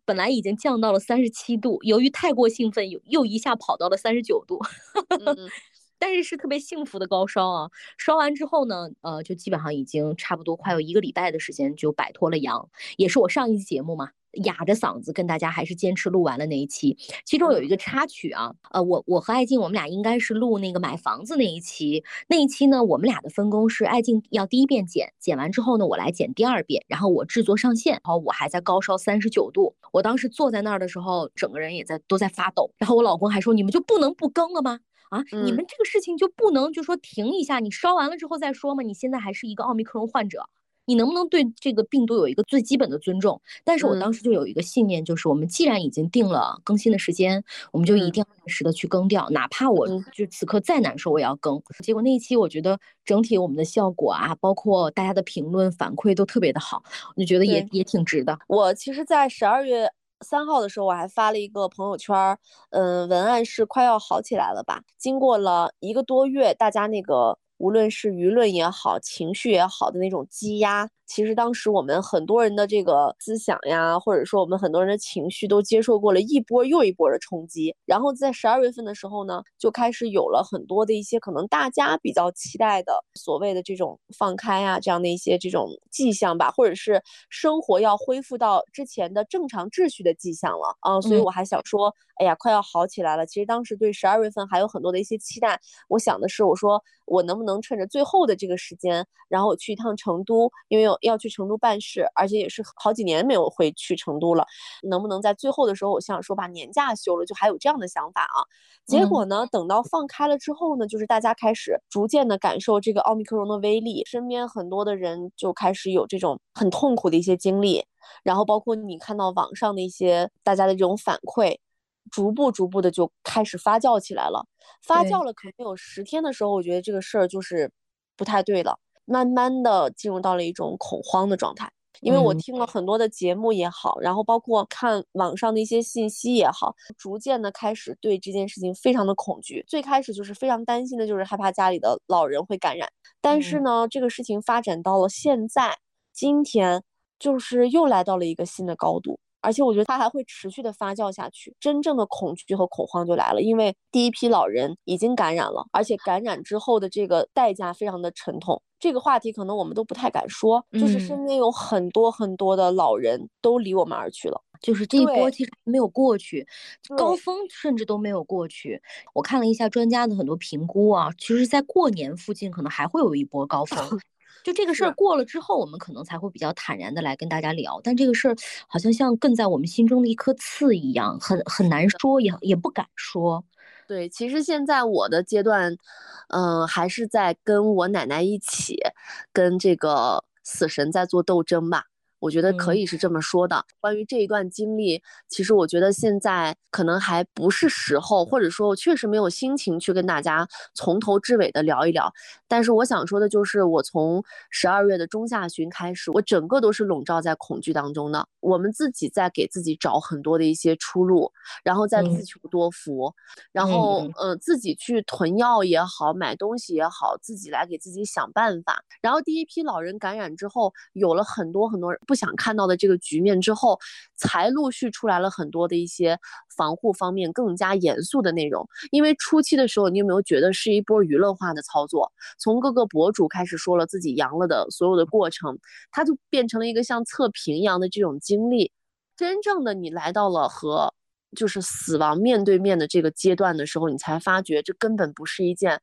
本来已经降到了三十七度，由于太过兴奋，又又一下跑到了三十九度。但是是特别幸福的高烧啊！烧完之后呢，呃，就基本上已经差不多快有一个礼拜的时间就摆脱了阳，也是我上一期节目嘛，哑着嗓子跟大家还是坚持录完了那一期。其中有一个插曲啊，呃，我我和爱静我们俩应该是录那个买房子那一期，那一期呢，我们俩的分工是爱静要第一遍剪，剪完之后呢，我来剪第二遍，然后我制作上线，然后我还在高烧三十九度，我当时坐在那儿的时候，整个人也在都在发抖，然后我老公还说你们就不能不更了吗？啊，你们这个事情就不能就说停一下，你烧完了之后再说吗？你现在还是一个奥密克戎患者，你能不能对这个病毒有一个最基本的尊重？但是我当时就有一个信念，就是我们既然已经定了更新的时间，我们就一定要按时的去更掉，哪怕我就此刻再难受，我也要更。结果那一期我觉得整体我们的效果啊，包括大家的评论反馈都特别的好，我就觉得也也挺值的。我其实，在十二月。三号的时候，我还发了一个朋友圈儿，嗯，文案是快要好起来了吧？经过了一个多月，大家那个无论是舆论也好，情绪也好的那种积压。其实当时我们很多人的这个思想呀，或者说我们很多人的情绪都接受过了一波又一波的冲击，然后在十二月份的时候呢，就开始有了很多的一些可能大家比较期待的所谓的这种放开啊这样的一些这种迹象吧，或者是生活要恢复到之前的正常秩序的迹象了啊，所以我还想说，哎呀，快要好起来了。其实当时对十二月份还有很多的一些期待，我想的是，我说我能不能趁着最后的这个时间，然后我去一趟成都，因为有。要去成都办事，而且也是好几年没有回去成都了，能不能在最后的时候，我想说把年假休了，就还有这样的想法啊。结果呢，等到放开了之后呢，就是大家开始逐渐的感受这个奥密克戎的威力，身边很多的人就开始有这种很痛苦的一些经历，然后包括你看到网上的一些大家的这种反馈，逐步逐步的就开始发酵起来了。发酵了可能有十天的时候，我觉得这个事儿就是不太对了。慢慢的进入到了一种恐慌的状态，因为我听了很多的节目也好，然后包括看网上的一些信息也好，逐渐的开始对这件事情非常的恐惧。最开始就是非常担心的，就是害怕家里的老人会感染。但是呢，这个事情发展到了现在，今天就是又来到了一个新的高度。而且我觉得它还会持续的发酵下去，真正的恐惧和恐慌就来了，因为第一批老人已经感染了，而且感染之后的这个代价非常的沉痛。这个话题可能我们都不太敢说，就是身边有很多很多的老人都离我们而去了，就是这一波其实没有过去，高峰甚至都没有过去。我看了一下专家的很多评估啊，其实，在过年附近可能还会有一波高峰。就这个事儿过了之后，我们可能才会比较坦然的来跟大家聊。但这个事儿好像像更在我们心中的一颗刺一样，很很难说，也也不敢说。对，其实现在我的阶段，嗯，还是在跟我奶奶一起，跟这个死神在做斗争吧。我觉得可以是这么说的。关于这一段经历，其实我觉得现在可能还不是时候，或者说我确实没有心情去跟大家从头至尾的聊一聊。但是我想说的就是，我从十二月的中下旬开始，我整个都是笼罩在恐惧当中的。我们自己在给自己找很多的一些出路，然后再自求多福，然后呃自己去囤药也好，买东西也好，自己来给自己想办法。然后第一批老人感染之后，有了很多很多人。不想看到的这个局面之后，才陆续出来了很多的一些防护方面更加严肃的内容。因为初期的时候，你有没有觉得是一波娱乐化的操作？从各个博主开始说了自己阳了的所有的过程，它就变成了一个像测评一样的这种经历。真正的你来到了和就是死亡面对面的这个阶段的时候，你才发觉这根本不是一件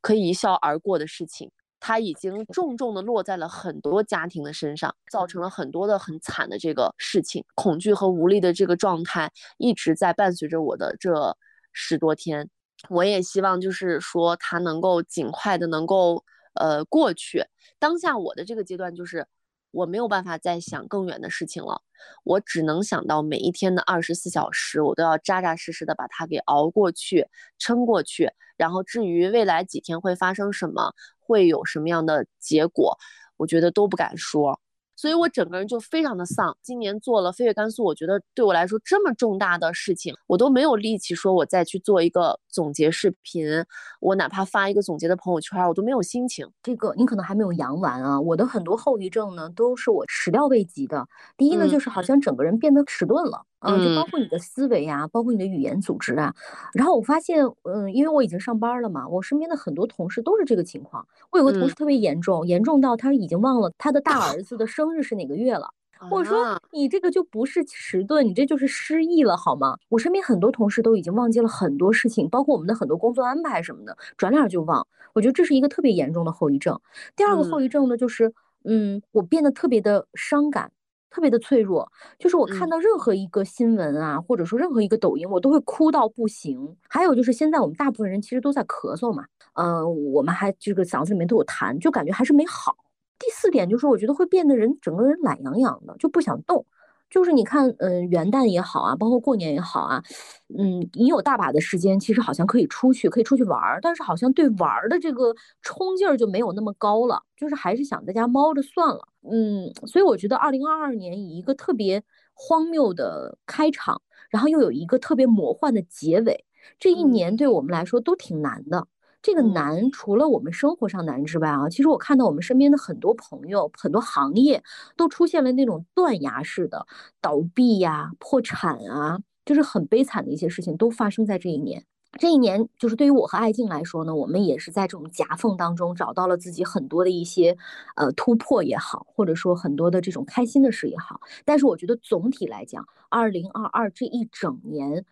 可以一笑而过的事情。它已经重重的落在了很多家庭的身上，造成了很多的很惨的这个事情，恐惧和无力的这个状态一直在伴随着我的这十多天。我也希望就是说，它能够尽快的能够呃过去。当下我的这个阶段就是。我没有办法再想更远的事情了，我只能想到每一天的二十四小时，我都要扎扎实实的把它给熬过去、撑过去。然后至于未来几天会发生什么，会有什么样的结果，我觉得都不敢说。所以我整个人就非常的丧。今年做了飞跃甘肃，我觉得对我来说这么重大的事情，我都没有力气说我再去做一个总结视频，我哪怕发一个总结的朋友圈，我都没有心情。这个你可能还没有阳完啊，我的很多后遗症呢，都是我始料未及的。第一呢，就是好像整个人变得迟钝了。嗯，就包括你的思维啊，包括你的语言组织啊。然后我发现，嗯，因为我已经上班了嘛，我身边的很多同事都是这个情况。我有个同事特别严重，严重到他已经忘了他的大儿子的生日是哪个月了。我说你这个就不是迟钝，你这就是失忆了，好吗？我身边很多同事都已经忘记了很多事情，包括我们的很多工作安排什么的，转脸就忘。我觉得这是一个特别严重的后遗症。第二个后遗症呢，就是，嗯，我变得特别的伤感。特别的脆弱，就是我看到任何一个新闻啊，或者说任何一个抖音，我都会哭到不行。还有就是现在我们大部分人其实都在咳嗽嘛，嗯，我们还这个嗓子里面都有痰，就感觉还是没好。第四点就是我觉得会变得人整个人懒洋洋的，就不想动。就是你看，嗯，元旦也好啊，包括过年也好啊，嗯，你有大把的时间，其实好像可以出去，可以出去玩儿，但是好像对玩儿的这个冲劲儿就没有那么高了，就是还是想在家猫着算了，嗯，所以我觉得二零二二年以一个特别荒谬的开场，然后又有一个特别魔幻的结尾，这一年对我们来说都挺难的。这个难，除了我们生活上难之外啊，其实我看到我们身边的很多朋友、很多行业都出现了那种断崖式的倒闭呀、破产啊，就是很悲惨的一些事情都发生在这一年。这一年，就是对于我和艾静来说呢，我们也是在这种夹缝当中找到了自己很多的一些呃突破也好，或者说很多的这种开心的事也好。但是我觉得总体来讲，二零二二这一整年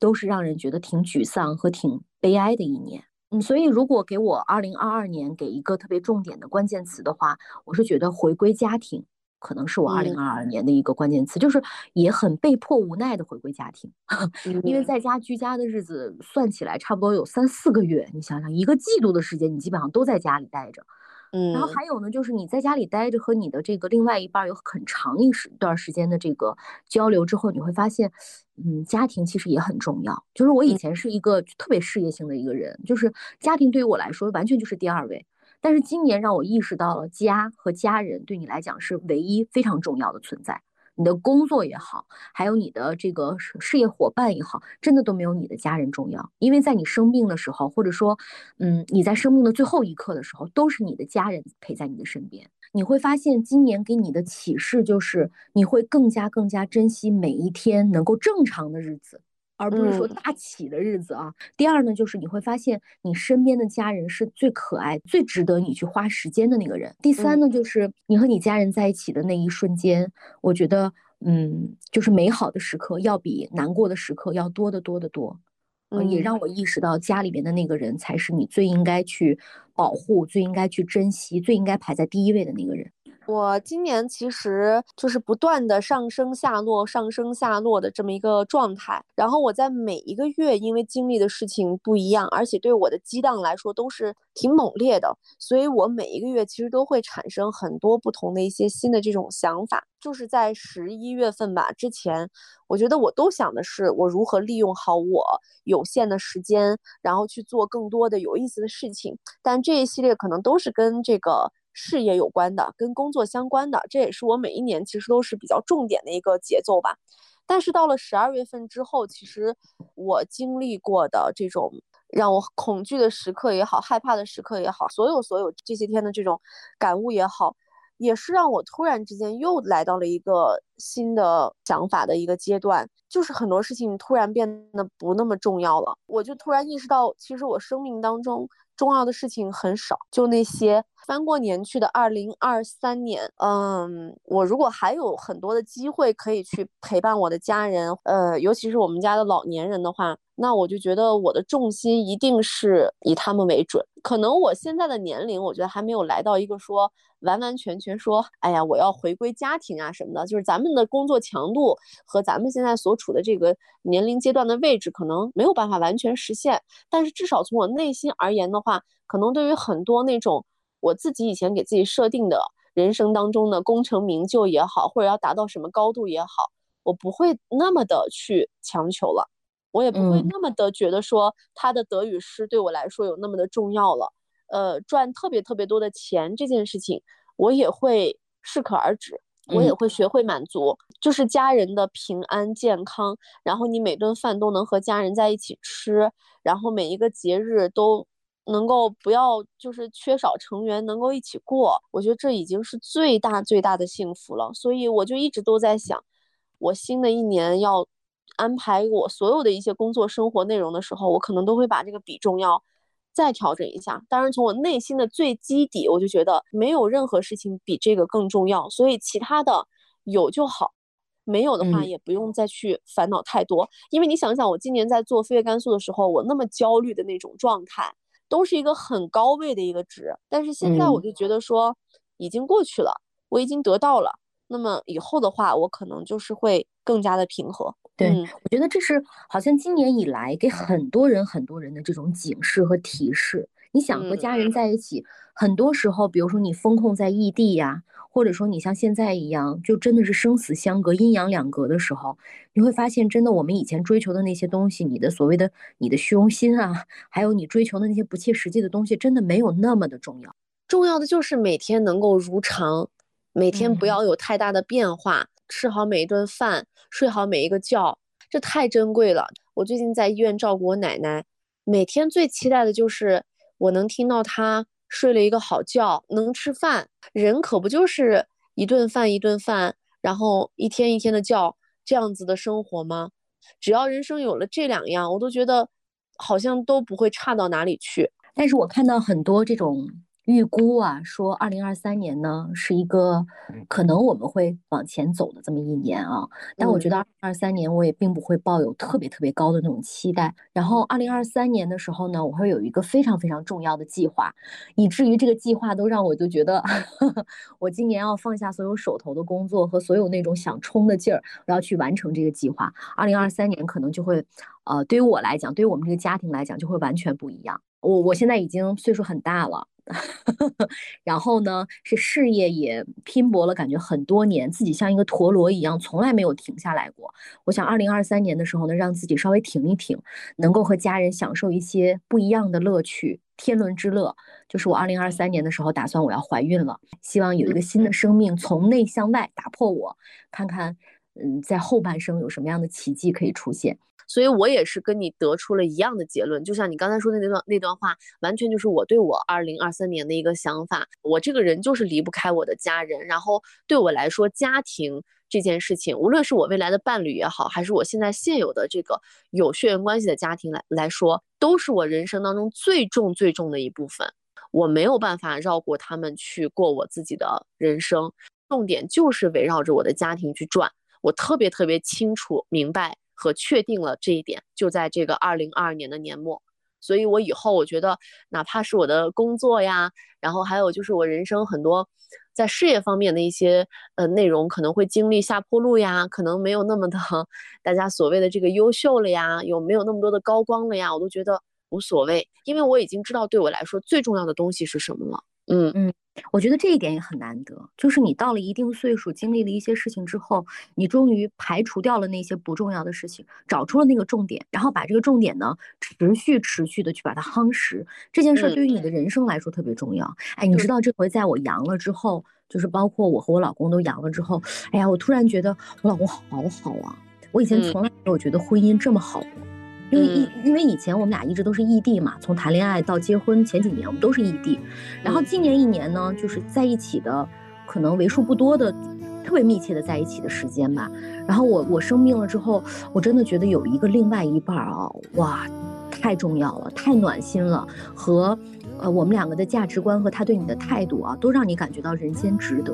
都是让人觉得挺沮丧和挺悲哀的一年。嗯，所以如果给我二零二二年给一个特别重点的关键词的话，我是觉得回归家庭可能是我二零二二年的一个关键词，就是也很被迫无奈的回归家庭，因为在家居家的日子算起来差不多有三四个月，你想想一个季度的时间，你基本上都在家里待着。嗯，然后还有呢，就是你在家里待着和你的这个另外一半有很长一时段时间的这个交流之后，你会发现，嗯，家庭其实也很重要。就是我以前是一个特别事业性的一个人，就是家庭对于我来说完全就是第二位。但是今年让我意识到了，家和家人对你来讲是唯一非常重要的存在。你的工作也好，还有你的这个事业伙伴也好，真的都没有你的家人重要。因为在你生病的时候，或者说，嗯，你在生命的最后一刻的时候，都是你的家人陪在你的身边。你会发现，今年给你的启示就是，你会更加更加珍惜每一天能够正常的日子。而不是说大起的日子啊。第二呢，就是你会发现你身边的家人是最可爱、最值得你去花时间的那个人。第三呢，就是你和你家人在一起的那一瞬间，我觉得，嗯，就是美好的时刻要比难过的时刻要多得多得多。嗯，也让我意识到家里面的那个人才是你最应该去保护、最应该去珍惜、最应该排在第一位的那个人。我今年其实就是不断的上升下落、上升下落的这么一个状态。然后我在每一个月，因为经历的事情不一样，而且对我的激荡来说都是挺猛烈的，所以我每一个月其实都会产生很多不同的一些新的这种想法。就是在十一月份吧之前，我觉得我都想的是我如何利用好我有限的时间，然后去做更多的有意思的事情。但这一系列可能都是跟这个。事业有关的，跟工作相关的，这也是我每一年其实都是比较重点的一个节奏吧。但是到了十二月份之后，其实我经历过的这种让我恐惧的时刻也好，害怕的时刻也好，所有所有这些天的这种感悟也好，也是让我突然之间又来到了一个新的想法的一个阶段，就是很多事情突然变得不那么重要了。我就突然意识到，其实我生命当中重要的事情很少，就那些。翻过年去的二零二三年，嗯，我如果还有很多的机会可以去陪伴我的家人，呃，尤其是我们家的老年人的话，那我就觉得我的重心一定是以他们为准。可能我现在的年龄，我觉得还没有来到一个说完完全全说，哎呀，我要回归家庭啊什么的。就是咱们的工作强度和咱们现在所处的这个年龄阶段的位置，可能没有办法完全实现。但是至少从我内心而言的话，可能对于很多那种我自己以前给自己设定的人生当中的功成名就也好，或者要达到什么高度也好，我不会那么的去强求了。我也不会那么的觉得说他的得与失对我来说有那么的重要了。呃，赚特别特别多的钱这件事情，我也会适可而止，我也会学会满足，就是家人的平安健康，然后你每顿饭都能和家人在一起吃，然后每一个节日都能够不要就是缺少成员能够一起过，我觉得这已经是最大最大的幸福了。所以我就一直都在想，我新的一年要。安排我所有的一些工作生活内容的时候，我可能都会把这个比重要再调整一下。当然，从我内心的最基底，我就觉得没有任何事情比这个更重要。所以其他的有就好，没有的话也不用再去烦恼太多。因为你想想，我今年在做飞跃甘肃的时候，我那么焦虑的那种状态，都是一个很高位的一个值。但是现在我就觉得说，已经过去了，我已经得到了。那么以后的话，我可能就是会更加的平和。对，我觉得这是好像今年以来给很多人很多人的这种警示和提示。你想和家人在一起，很多时候，比如说你封控在异地呀，或者说你像现在一样，就真的是生死相隔、阴阳两隔的时候，你会发现，真的我们以前追求的那些东西，你的所谓的你的虚荣心啊，还有你追求的那些不切实际的东西，真的没有那么的重要。重要的就是每天能够如常，每天不要有太大的变化。吃好每一顿饭，睡好每一个觉，这太珍贵了。我最近在医院照顾我奶奶，每天最期待的就是我能听到她睡了一个好觉，能吃饭。人可不就是一顿饭一顿饭，然后一天一天的觉，这样子的生活吗？只要人生有了这两样，我都觉得好像都不会差到哪里去。但是我看到很多这种。预估啊，说二零二三年呢是一个可能我们会往前走的这么一年啊，但我觉得二零二三年我也并不会抱有特别特别高的那种期待。然后二零二三年的时候呢，我会有一个非常非常重要的计划，以至于这个计划都让我就觉得，我今年要放下所有手头的工作和所有那种想冲的劲儿，我要去完成这个计划。二零二三年可能就会，呃，对于我来讲，对于我们这个家庭来讲，就会完全不一样。我我现在已经岁数很大了。然后呢，是事业也拼搏了，感觉很多年，自己像一个陀螺一样，从来没有停下来过。我想，二零二三年的时候呢，让自己稍微停一停，能够和家人享受一些不一样的乐趣，天伦之乐。就是我二零二三年的时候，打算我要怀孕了，希望有一个新的生命从内向外打破我，看看，嗯，在后半生有什么样的奇迹可以出现。所以我也是跟你得出了一样的结论，就像你刚才说的那段那段话，完全就是我对我二零二三年的一个想法。我这个人就是离不开我的家人，然后对我来说，家庭这件事情，无论是我未来的伴侣也好，还是我现在现有的这个有血缘关系的家庭来来说，都是我人生当中最重最重的一部分。我没有办法绕过他们去过我自己的人生，重点就是围绕着我的家庭去转。我特别特别清楚明白。和确定了这一点，就在这个二零二二年的年末，所以我以后我觉得，哪怕是我的工作呀，然后还有就是我人生很多在事业方面的一些呃内容，可能会经历下坡路呀，可能没有那么的大家所谓的这个优秀了呀，有没有那么多的高光了呀，我都觉得无所谓，因为我已经知道对我来说最重要的东西是什么了。嗯嗯。我觉得这一点也很难得，就是你到了一定岁数，经历了一些事情之后，你终于排除掉了那些不重要的事情，找出了那个重点，然后把这个重点呢，持续持续的去把它夯实。这件事对于你的人生来说特别重要。哎，你知道这回在我阳了之后，就是包括我和我老公都阳了之后，哎呀，我突然觉得我老公好好啊，我以前从来没有觉得婚姻这么好过。因为因因为以前我们俩一直都是异地嘛，从谈恋爱到结婚前几年我们都是异地，然后今年一年呢，就是在一起的可能为数不多的特别密切的在一起的时间吧。然后我我生病了之后，我真的觉得有一个另外一半啊，哇，太重要了，太暖心了，和呃，我们两个的价值观和他对你的态度啊，都让你感觉到人间值得。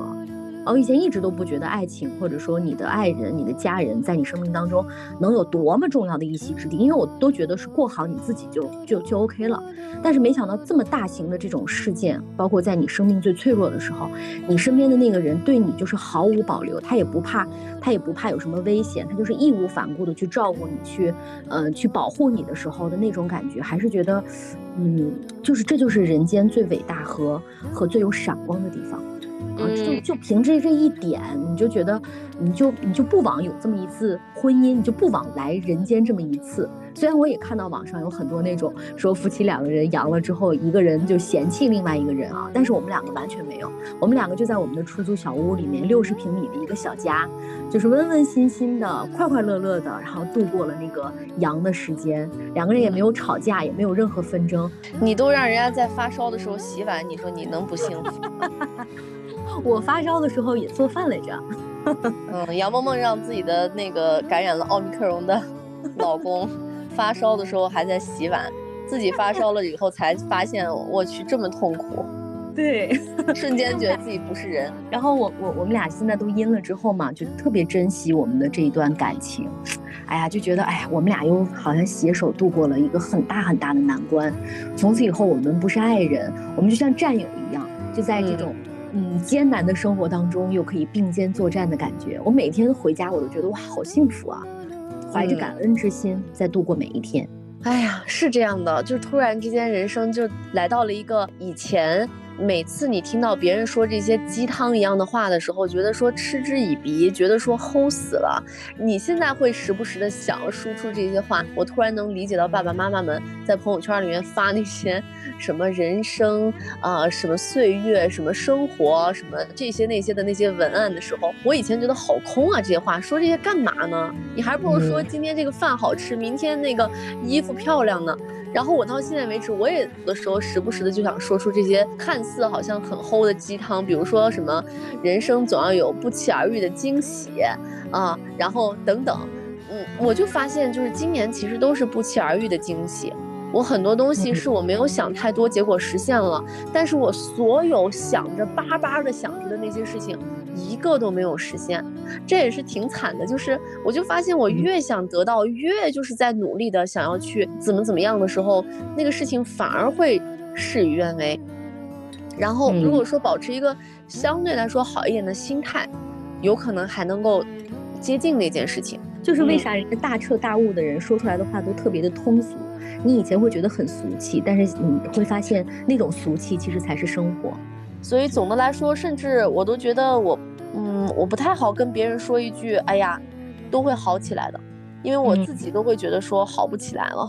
我以前一直都不觉得爱情，或者说你的爱人、你的家人，在你生命当中能有多么重要的一席之地，因为我都觉得是过好你自己就就就 OK 了。但是没想到这么大型的这种事件，包括在你生命最脆弱的时候，你身边的那个人对你就是毫无保留，他也不怕，他也不怕有什么危险，他就是义无反顾的去照顾你，去呃去保护你的时候的那种感觉，还是觉得，嗯，就是这就是人间最伟大和和最有闪光的地方。啊，就就凭这这一点，你就觉得，你就你就不枉有这么一次婚姻，你就不枉来人间这么一次。虽然我也看到网上有很多那种说夫妻两个人阳了之后，一个人就嫌弃另外一个人啊，但是我们两个完全没有，我们两个就在我们的出租小屋里面，六十平米的一个小家，就是温温馨馨的、快快乐乐的，然后度过了那个阳的时间。两个人也没有吵架，也没有任何纷争。你都让人家在发烧的时候洗碗，你说你能不幸福？我发烧的时候也做饭来着。嗯，杨梦梦让自己的那个感染了奥密克戎的 老公发烧的时候还在洗碗，自己发烧了以后才发现，我去这么痛苦。对，瞬间觉得自己不是人。然后我我我们俩现在都阴了之后嘛，就特别珍惜我们的这一段感情。哎呀，就觉得哎呀，我们俩又好像携手度过了一个很大很大的难关。从此以后，我们不是爱人，我们就像战友一样，就在这种。嗯，艰难的生活当中又可以并肩作战的感觉，我每天回家我都觉得哇，好幸福啊！怀着感恩之心在度过每一天。哎呀，是这样的，就突然之间人生就来到了一个以前。每次你听到别人说这些鸡汤一样的话的时候，觉得说嗤之以鼻，觉得说齁死了。你现在会时不时的想要输出这些话，我突然能理解到爸爸妈妈们在朋友圈里面发那些 什么人生啊、什么岁月、什么生活、什么这些那些的那些文案的时候，我以前觉得好空啊，这些话说这些干嘛呢？你还不如说今天这个饭好吃，明天那个衣服漂亮呢。然后我到现在为止，我也有的时候时不时的就想说出这些看似好像很齁的鸡汤，比如说什么人生总要有不期而遇的惊喜啊，然后等等，嗯，我就发现就是今年其实都是不期而遇的惊喜。我很多东西是我没有想太多，结果实现了，但是我所有想着巴巴的想着的那些事情。一个都没有实现，这也是挺惨的。就是我就发现，我越想得到，越就是在努力的想要去怎么怎么样的时候，那个事情反而会事与愿违。然后如果说保持一个相对来说好一点的心态，有可能还能够接近那件事情。就是为啥人家大彻大悟的人说出来的话都特别的通俗，你以前会觉得很俗气，但是你会发现那种俗气其实才是生活。所以总的来说，甚至我都觉得我，嗯，我不太好跟别人说一句，哎呀，都会好起来的，因为我自己都会觉得说好不起来了，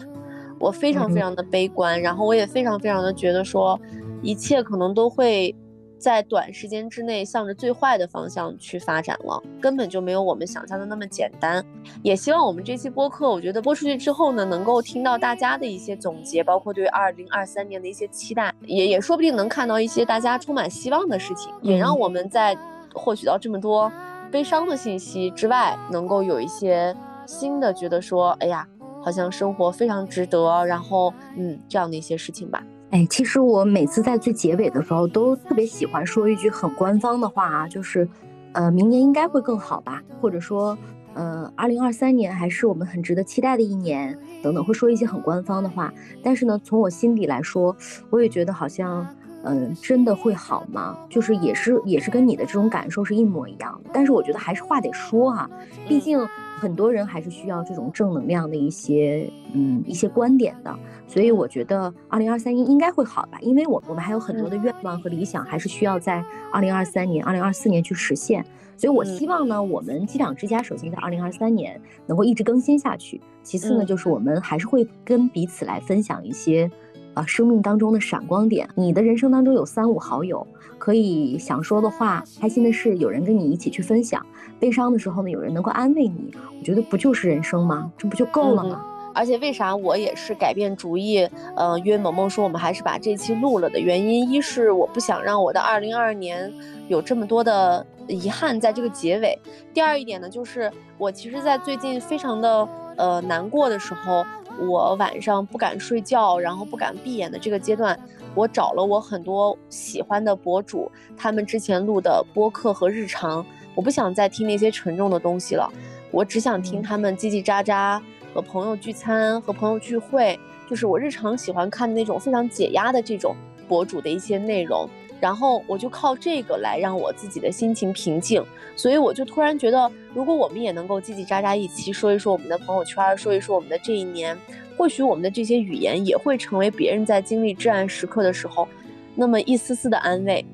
我非常非常的悲观，然后我也非常非常的觉得说，一切可能都会。在短时间之内，向着最坏的方向去发展了，根本就没有我们想象的那么简单。也希望我们这期播客，我觉得播出去之后呢，能够听到大家的一些总结，包括对二零二三年的一些期待，也也说不定能看到一些大家充满希望的事情，也让我们在获取到这么多悲伤的信息之外，能够有一些新的觉得说，哎呀，好像生活非常值得，然后嗯，这样的一些事情吧。哎，其实我每次在最结尾的时候都特别喜欢说一句很官方的话啊，就是，呃，明年应该会更好吧，或者说，呃，二零二三年还是我们很值得期待的一年，等等，会说一些很官方的话。但是呢，从我心底来说，我也觉得好像，嗯，真的会好吗？就是也是也是跟你的这种感受是一模一样的。但是我觉得还是话得说哈，毕竟。很多人还是需要这种正能量的一些，嗯，一些观点的，所以我觉得二零二三应应该会好吧，因为我我们还有很多的愿望和理想，还是需要在二零二三年、二零二四年去实现。所以我希望呢，我们机长之家首先在二零二三年能够一直更新下去，其次呢，就是我们还是会跟彼此来分享一些。啊，生命当中的闪光点，你的人生当中有三五好友，可以想说的话，开心的事有人跟你一起去分享，悲伤的时候呢，有人能够安慰你，我觉得不就是人生吗？这不就够了吗？而且为啥我也是改变主意，呃，约萌萌说我们还是把这期录了的原因，一是我不想让我的二零二二年有这么多的遗憾在这个结尾，第二一点呢，就是我其实，在最近非常的呃难过的时候。我晚上不敢睡觉，然后不敢闭眼的这个阶段，我找了我很多喜欢的博主，他们之前录的播客和日常，我不想再听那些沉重的东西了，我只想听他们叽叽喳喳和朋友聚餐和朋友聚会，就是我日常喜欢看的那种非常解压的这种博主的一些内容。然后我就靠这个来让我自己的心情平静，所以我就突然觉得，如果我们也能够叽叽喳喳一起说一说我们的朋友圈，说一说我们的这一年，或许我们的这些语言也会成为别人在经历至暗时刻的时候，那么一丝丝的安慰，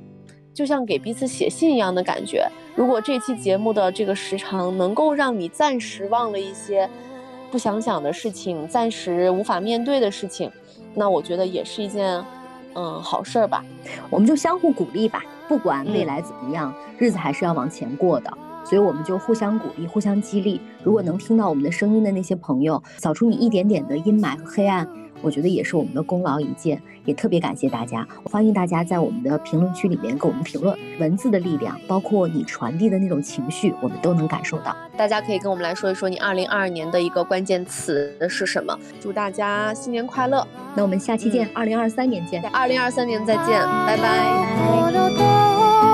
就像给彼此写信一样的感觉。如果这期节目的这个时长能够让你暂时忘了一些不想想的事情，暂时无法面对的事情，那我觉得也是一件。嗯，好事儿吧，我们就相互鼓励吧。不管未来怎么样，日子还是要往前过的，所以我们就互相鼓励，互相激励。如果能听到我们的声音的那些朋友，扫出你一点点的阴霾和黑暗。我觉得也是我们的功劳一件，也特别感谢大家。欢迎大家在我们的评论区里面给我们评论，文字的力量，包括你传递的那种情绪，我们都能感受到。大家可以跟我们来说一说，你二零二二年的一个关键词是什么？祝大家新年快乐！那我们下期见，二零二三年见，二零二三年再见，拜拜。